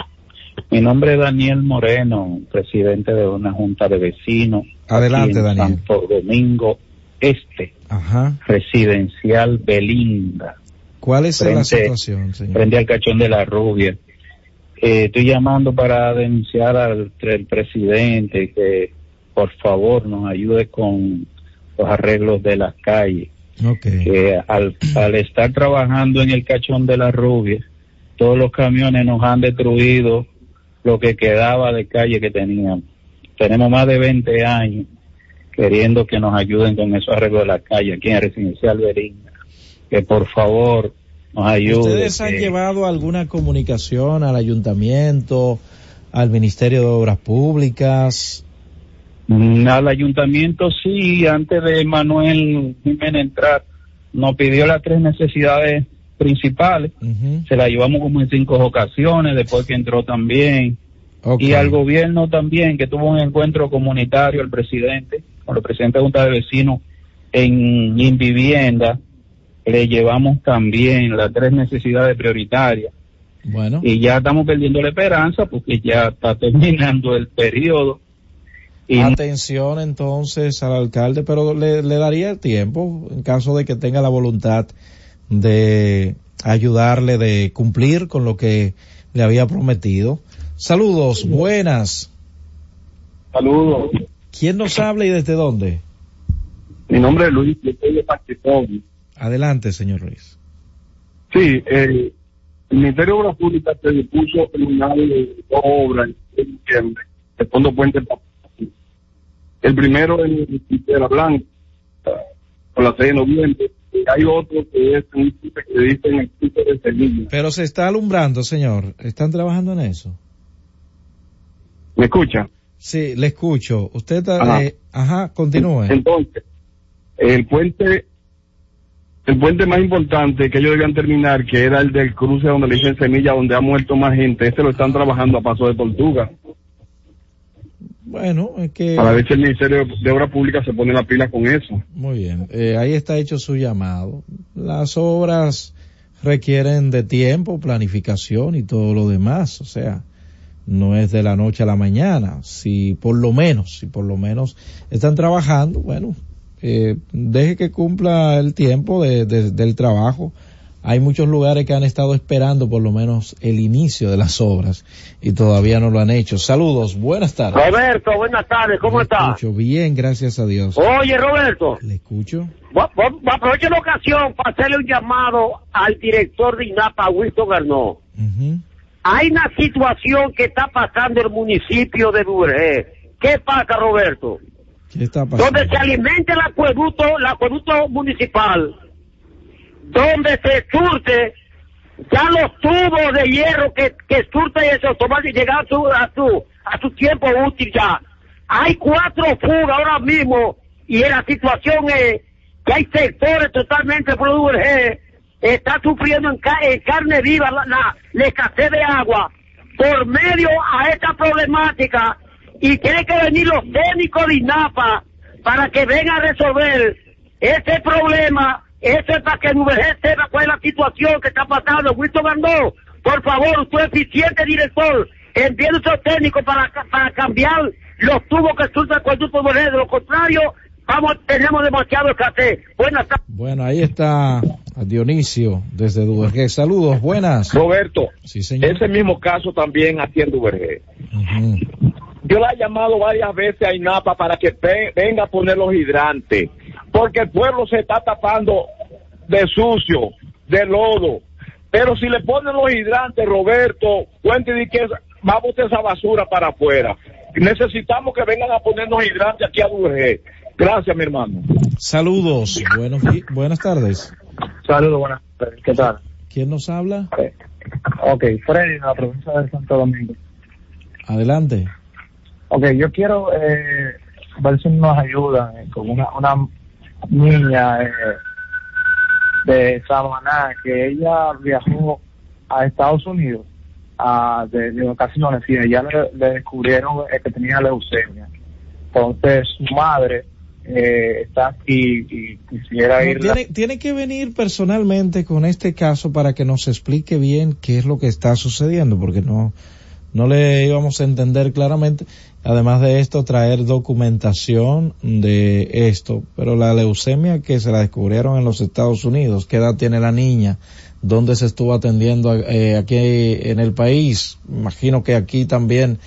Mi nombre es Daniel Moreno, presidente de una junta de vecinos. Adelante, en Daniel. Santo Domingo Este, Ajá. residencial Belinda, ¿Cuál es la situación, señor? frente al cachón de la rubia. Eh, estoy llamando para denunciar al el presidente que por favor nos ayude con los arreglos de las calles. Ok. que al, al estar trabajando en el cachón de la rubia, todos los camiones nos han destruido lo que quedaba de calle que teníamos. Tenemos más de 20 años queriendo que nos ayuden con esos arreglos de la calle aquí en Residencial Beringa. Que por favor nos ayuden. ¿Ustedes han que- llevado alguna comunicación al ayuntamiento, al Ministerio de Obras Públicas? Mm, Al ayuntamiento sí, antes de Manuel Jiménez entrar, nos pidió las tres necesidades principales. Se la llevamos como en cinco ocasiones, después que entró también. Y al gobierno también, que tuvo un encuentro comunitario, el presidente, con el presidente de Junta de Vecinos en Invivienda, le llevamos también las tres necesidades prioritarias. Bueno. Y ya estamos perdiendo la esperanza porque ya está terminando el periodo. Y Atención entonces al alcalde, pero le, le daría el tiempo en caso de que tenga la voluntad de ayudarle, de cumplir con lo que le había prometido. Saludos, buenas. Saludos. ¿Quién nos habla y desde dónde? Mi nombre es Luis, yo soy de Paquetón. Adelante, señor Ruiz. Sí, eh, el Ministerio de Obras Públicas se dispuso terminar de dos obras en diciembre, el Fondo Puente. El primero en Pintera Blanca, con la 6 de noviembre. Y hay otro que es un sitio que dice en el sitio de Sevilla. Pero se está alumbrando, señor. ¿Están trabajando en eso? ¿Me escucha? Sí, le escucho. Usted Ajá. eh, ajá, continúe. Entonces, el puente, el puente más importante que ellos debían terminar, que era el del cruce donde le dicen semilla, donde ha muerto más gente, ese lo están trabajando a paso de tortuga. Bueno, es que... Para ver si el Ministerio de Obras Públicas se pone la pila con eso. Muy bien, eh, ahí está hecho su llamado. Las obras requieren de tiempo, planificación y todo lo demás. O sea, no es de la noche a la mañana. Si por lo menos, si por lo menos están trabajando, bueno, eh, deje que cumpla el tiempo de, de, del trabajo. Hay muchos lugares que han estado esperando por lo menos el inicio de las obras y todavía no lo han hecho. Saludos, buenas tardes. Roberto, buenas tardes, ¿cómo estás? escucho bien, gracias a Dios. Oye, Roberto, Le escucho. aprovecho la ocasión para hacerle un llamado al director de INAPA, Wilson Garnó. Hay una situación que está pasando en el municipio de Buré. ¿Qué pasa, Roberto? ¿Qué está pasando? Donde se alimenta el acueducto, el acueducto municipal, donde se surte ya los tubos de hierro que, que surte eso, llegar a su, a su, a su tiempo útil ya. Hay cuatro fugas ahora mismo y la situación es que hay sectores totalmente por URG está sufriendo en, ca- en carne viva la, la, la escasez de agua por medio a esta problemática y tiene que venir los técnicos de INAPA para que vengan a resolver ese problema, eso es para que el URG sepa cuál es la situación que está pasando. Wilson Gandó, por favor, usted es eficiente director, envíe a esos técnicos para, ca- para cambiar los tubos que surten con el URG, de lo contrario, vamos, tenemos demasiado escasez. Buenas tardes. Bueno, ahí está Dionisio desde Duvergé. Saludos, buenas. Roberto, Sí, señor. ese mismo caso también aquí en Duvergé. Yo la he llamado varias veces a INAPA para que ve- venga a poner los hidrantes, porque el pueblo se está tapando de sucio, de lodo. Pero si le ponen los hidrantes, Roberto, cuente de que va a botar esa basura para afuera. Necesitamos que vengan a ponernos hidrantes aquí a Duvergé. Gracias, mi hermano. Saludos, buenos buenas tardes. Saludos, buenas tardes. ¿Qué tal? ¿Quién nos habla? Ok, Freddy, de la provincia de Santo Domingo. Adelante. Ok, yo quiero eh, ver si nos ayudan eh, con una, una niña eh, de Samaná que ella viajó a Estados Unidos a, de, de vacaciones y ella le, le descubrieron eh, que tenía leucemia. Entonces su madre eh, está aquí y quisiera No, ir. tiene, tiene que venir personalmente con este caso para que nos explique bien qué es lo que está sucediendo, porque no, no le íbamos a entender claramente. Además de esto, traer documentación de esto. Pero la leucemia que se la descubrieron en los Estados Unidos, ¿qué edad tiene la niña? ¿Dónde se estuvo atendiendo eh, aquí en el país? Imagino que aquí también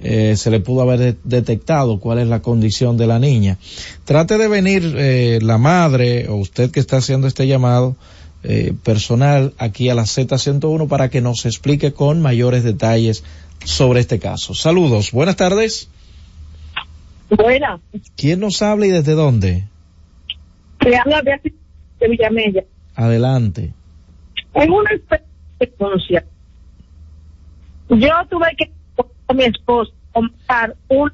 eh, se le pudo haber de- detectado cuál es la condición de la niña. Trate de venir eh, la madre o usted que está haciendo este llamado eh, personal aquí a la Z101 para que nos explique con mayores detalles sobre este caso. Saludos, buenas tardes. Buena, ¿Quién nos habla y desde dónde? te habla Beatriz de Villamella. Adelante. En una experiencia, yo tuve que con mi esposo comprar un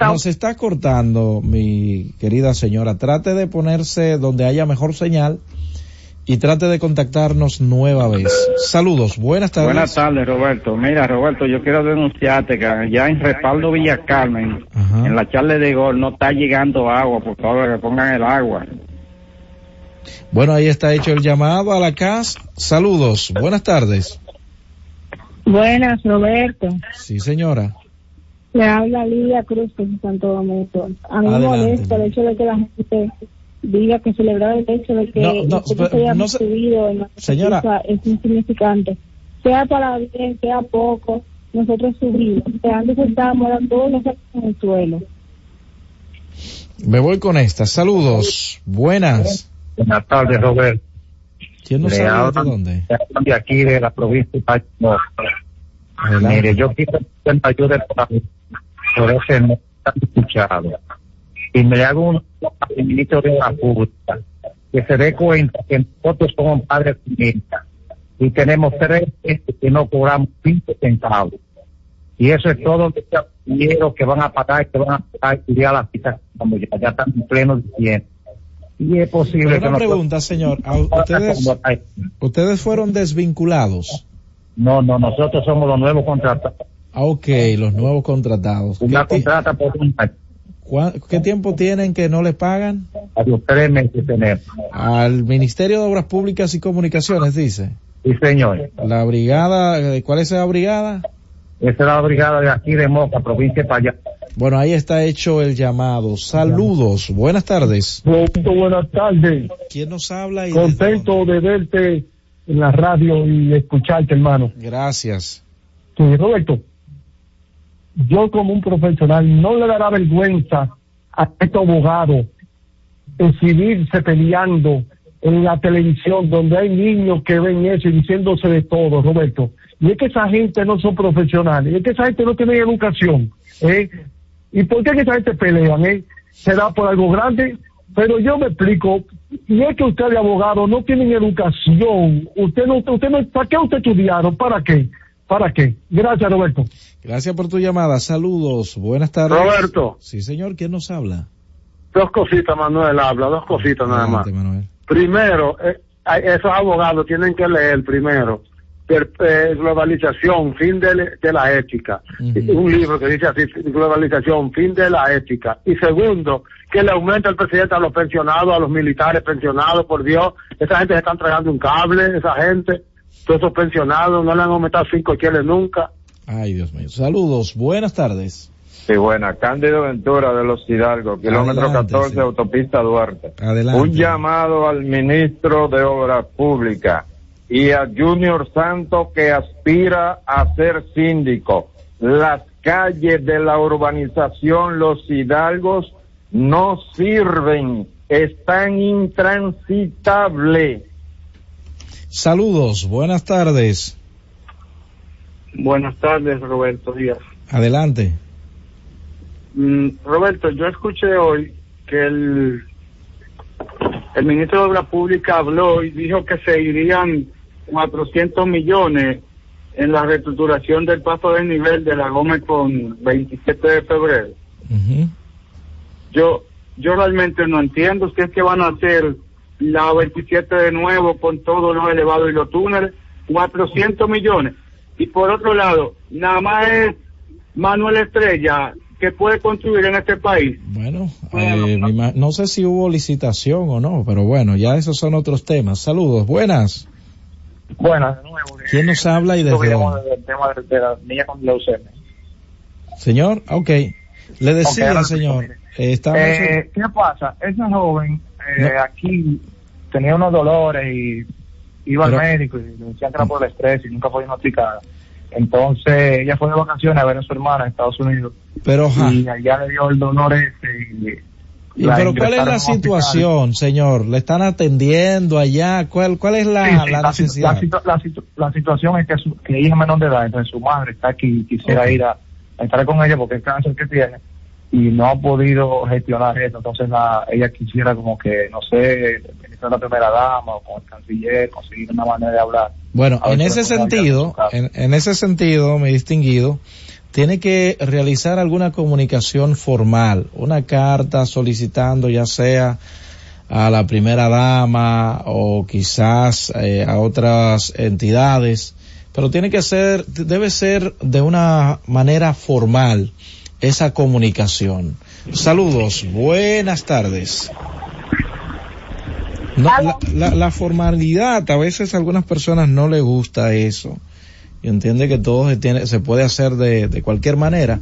Nos está cortando, mi querida señora. Trate de ponerse donde haya mejor señal y trate de contactarnos nueva vez. Saludos, buenas tardes. Buenas tardes, Roberto. Mira, Roberto, yo quiero denunciarte que ya en Respaldo Villa Carmen, en la charla de gol, no está llegando agua, por favor, que pongan el agua. Bueno, ahí está hecho el llamado a la casa. Saludos, buenas tardes. Buenas, Roberto. Sí, señora. Le habla Lidia Cruz de Santo Domingo. A mí me molesta el hecho de que la gente diga que celebrar el hecho de que No, no, no se- subido en la Señora. es insignificante. Sea para bien, sea poco, nosotros subimos. O sea, antes estábamos todos los en el suelo. Me voy con esta. Saludos, buenas. Buenas tardes, Roberto. ¿Quién nos Le habla hablan- de dónde? de aquí, de la provincia de Pacho. Adelante. Mire, yo quiero que me ayude por, por ese no tan escuchado. Y me hago un ministro de la Pública que se dé cuenta que nosotros somos padres familia y tenemos tres meses que no cobramos cinco centavos. Y eso es todo lo que dinero que van a pagar, que van a pagar y las citas como ya, ya están en pleno diciembre. Y es posible Pero que una pregunta, señor. ¿A ustedes, ustedes fueron desvinculados? No, no, nosotros somos los nuevos contratados. Ah, ok, los nuevos contratados. Una ¿Qué, ti- contrata por un año. Qué tiempo tienen que no les pagan? A los tres meses tenemos. Al Ministerio de Obras Públicas y Comunicaciones, dice. Sí, señor. La brigada, eh, ¿cuál es esa brigada? Esa es la brigada de aquí de Moca, provincia de Payá. Bueno, ahí está hecho el llamado. Saludos, buenas tardes. Roberto, buenas tardes. ¿Quién nos habla? Y Contento de verte en la radio y escucharte, hermano. Gracias. Sí, Roberto, yo como un profesional no le dará vergüenza a estos abogados exhibirse peleando en la televisión donde hay niños que ven eso y diciéndose de todo, Roberto. Y es que esa gente no son profesionales, es que esa gente no tiene educación. ¿eh? ¿Y por qué esa gente pelean? Eh? ¿Será por algo grande? Pero yo me explico, y es que ustedes abogados no tienen educación. Usted no, usted no, ¿Para qué usted estudiaron? ¿Para qué? ¿Para qué? Gracias, Roberto. Gracias por tu llamada. Saludos, buenas tardes. Roberto. Sí, señor, ¿quién nos habla? Dos cositas, Manuel habla, dos cositas nada más. Primero, eh, esos abogados tienen que leer primero per- eh, globalización, fin de la ética. Un libro que dice así, globalización, fin de la ética. Y segundo, que le aumenta el presidente a los pensionados, a los militares pensionados, por Dios. Esa gente se está entregando un cable, esa gente. Todos esos pensionados no le han aumentado cinco cheles nunca. Ay, Dios mío. Saludos, buenas tardes. Sí, buena. Cándido Ventura de Los Hidalgo, kilómetro Adelante, 14, sí. autopista Duarte. Adelante. Un llamado al ministro de Obras Públicas y a Junior Santos que aspira a ser síndico. Las calles de la urbanización Los Hidalgos no sirven, están intransitables. Saludos, buenas tardes. Buenas tardes, Roberto Díaz. Adelante. Mm, Roberto, yo escuché hoy que el, el ministro de Obras Públicas habló y dijo que se irían 400 millones en la reestructuración del paso de nivel de la Gómez con 27 de febrero. Yo yo realmente no entiendo si es que van a hacer la 27 de nuevo con todos los elevados y los túneles, 400 millones. Y por otro lado, nada más es Manuel Estrella que puede construir en este país. Bueno, eh, no sé si hubo licitación o no, pero bueno, ya esos son otros temas. Saludos, buenas. Buenas, de nuevo. ¿Quién nos habla y desde dónde? tema de, de la niña con leucemia. Señor, ok. Le decía, Ok, ahora- señor, eh. Eh, ¿Qué pasa? Esa joven eh, aquí tenía unos dolores y iba Pero- al médico y le decían que era por el estrés y nunca fue diagnosticada. Entonces ella fue de vacaciones a ver a su hermana en Estados Unidos Pero, y allá le dio el dolor este y ¿Y la pero cuál es la hospital. situación, señor? ¿Le están atendiendo allá? ¿Cuál, cuál es la, Sí, sí, la necesidad? la situ- la situ- la situación es que, su, que ella es menor de edad, entonces su madre está aquí y quisiera ir a, a estar con ella porque el cáncer que tiene y no ha podido gestionar esto, entonces la, ella quisiera como que, no sé, ministrar la primera dama o con el canciller, conseguir una manera de hablar. Bueno, en ese sentido, en ese sentido, mi distinguido, tiene que realizar alguna comunicación formal, una carta solicitando ya sea a la primera dama o quizás eh, a otras entidades, pero tiene que ser, debe ser de una manera formal esa comunicación. Saludos, buenas tardes. La formalidad, a veces a algunas personas no les gusta eso y entiende que todo se, tiene, se puede hacer de, de cualquier manera,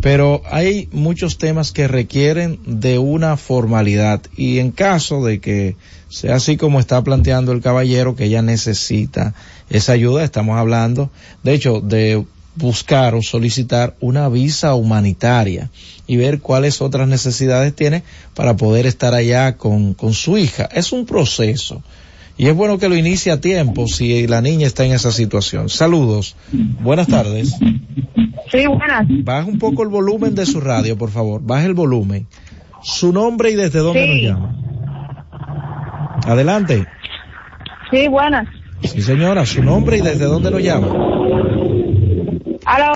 pero hay muchos temas que requieren de una formalidad y en caso de que sea así como está planteando el caballero, que ella necesita esa ayuda, estamos hablando, de hecho, de buscar o solicitar una visa humanitaria y ver cuáles otras necesidades tiene para poder estar allá con, con su hija. Es un proceso. Y es bueno que lo inicie a tiempo si la niña está en esa situación. Saludos. Buenas tardes. Sí, buenas. Baja un poco el volumen de su radio, por favor. Baje el volumen. Su nombre y desde dónde Sí. nos llama. Adelante. Sí, buenas. Sí, señora. Su nombre y desde dónde nos llama. Aló.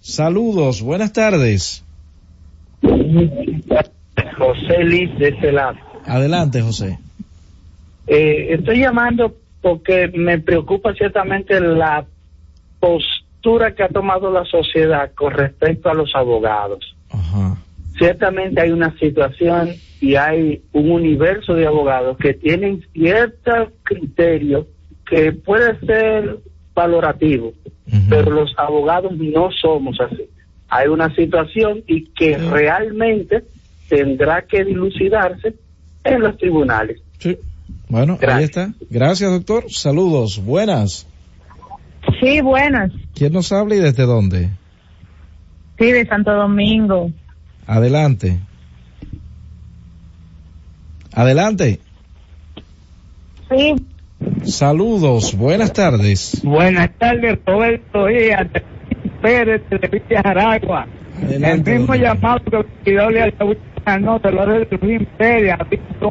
Saludos. Buenas tardes. José Liz de este lado. Adelante, José. Eh, estoy llamando porque me preocupa ciertamente la postura que ha tomado la sociedad con respecto a los abogados. Ciertamente hay una situación y hay un universo de abogados que tienen ciertos criterios que puede ser valorativo, pero los abogados no somos así. Hay una situación y que realmente tendrá que dilucidarse en los tribunales. Sí. Bueno, ahí está. Gracias, doctor. Saludos. Buenas. Sí, buenas. ¿Quién nos habla y desde dónde? Sí, de Santo Domingo. Adelante. Adelante. Sí. Saludos. Buenas tardes. Buenas tardes, Roberto Díaz, Pérez de Villa. Adelante, el mismo don llamado que pidió le ganó, te lo de Pérez,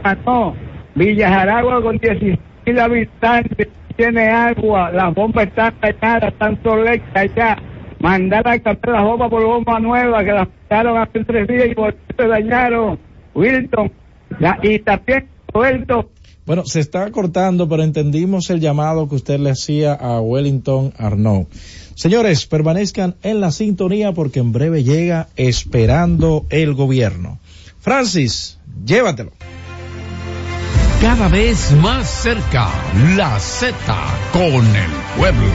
ganó. Villa Jaragua con 16 mil habitantes, tiene agua, las bombas están dañadas, están solectas ya. Mandar a cambiar las bombas por bombas nuevas que las quitaron hace tres días y por eso se dañaron. Wilton, ya, y también Roberto, Bueno, se está cortando, pero entendimos el llamado que usted le hacía a Wellington Arnaud. Señores, permanezcan en la sintonía porque en breve llega esperando el gobierno. Francis, llévatelo. Cada vez más cerca, la Z con el pueblo.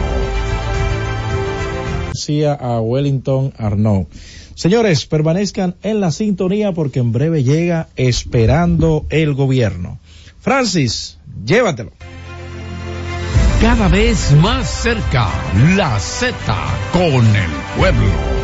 Decía a Wellington Arnaud. Señores, permanezcan en la sintonía porque en breve llega esperando el gobierno. Francis, llévatelo. Cada vez más cerca, la Z con el pueblo.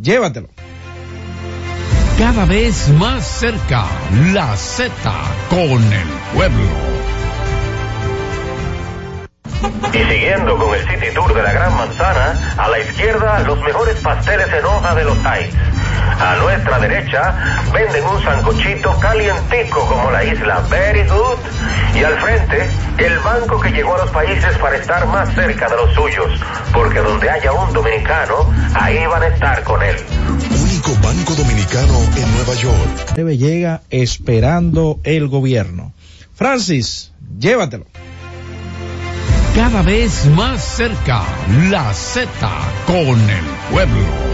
llévatelo. Cada vez más cerca, la Z con el pueblo. Y siguiendo con el City Tour de la Gran Manzana, a la izquierda los mejores pasteles en hoja de los Heights. A nuestra derecha venden un sancochito calientico como la isla Very Good. Y al frente, el banco que llegó a los países para estar más cerca de los suyos. Porque donde haya un dominicano, ahí van a estar con él. Único banco dominicano en Nueva York. Breve llega esperando el gobierno. Francis, llévatelo. Cada vez más cerca, la Z con el pueblo.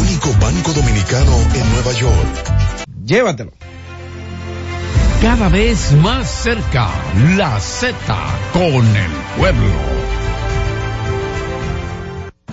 Único banco dominicano en Nueva York. Llévatelo. Cada vez más cerca, la Z con el pueblo.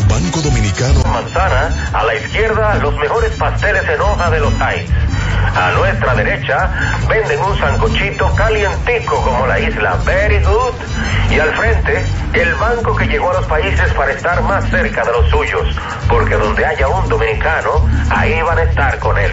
Banco dominicano. Manzana, a la izquierda los mejores pasteles en hoja de los Heights. A nuestra derecha venden un sancochito calientico como la isla Very Good. Y al frente, el banco que llegó a los países para estar más cerca de los suyos. Porque donde haya un dominicano, ahí van a estar con él.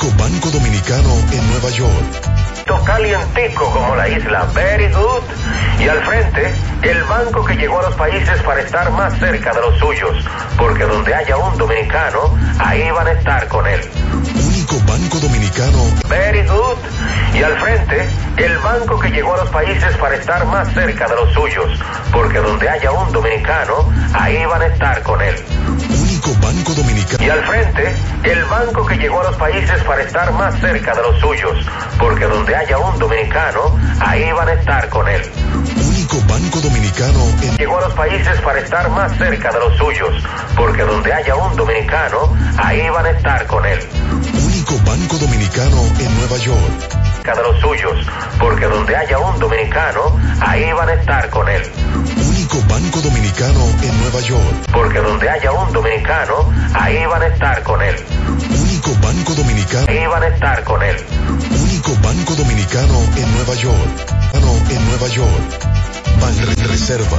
Único banco dominicano en Nueva York. Calientico como la isla Very Good. Y al frente, el banco que llegó a los países para estar más cerca de los suyos. Porque donde haya un dominicano, ahí van a estar con él. Único banco dominicano. Very good. Y al frente, el banco que llegó a los países para estar más cerca de los suyos. Porque donde haya un dominicano, ahí van a estar con él. Único banco dominicano. Y al frente, el banco que llegó a los países para estar más cerca de los suyos. Porque donde haya un dominicano, ahí van a estar con él. Único banco dominicano en... Llegó a los países para estar más cerca de los suyos. Porque donde haya un dominicano, ahí van a estar con él. Único banco dominicano en Nueva York. De los suyos. Porque donde haya un dominicano, ahí van a estar con él. Único banco dominicano en Nueva York. Porque donde haya un dominicano, ahí van a estar con él. Único banco dominicano. Ahí van a estar con él. Único banco dominicano en Nueva York. No, en Nueva York. Ban Reserva.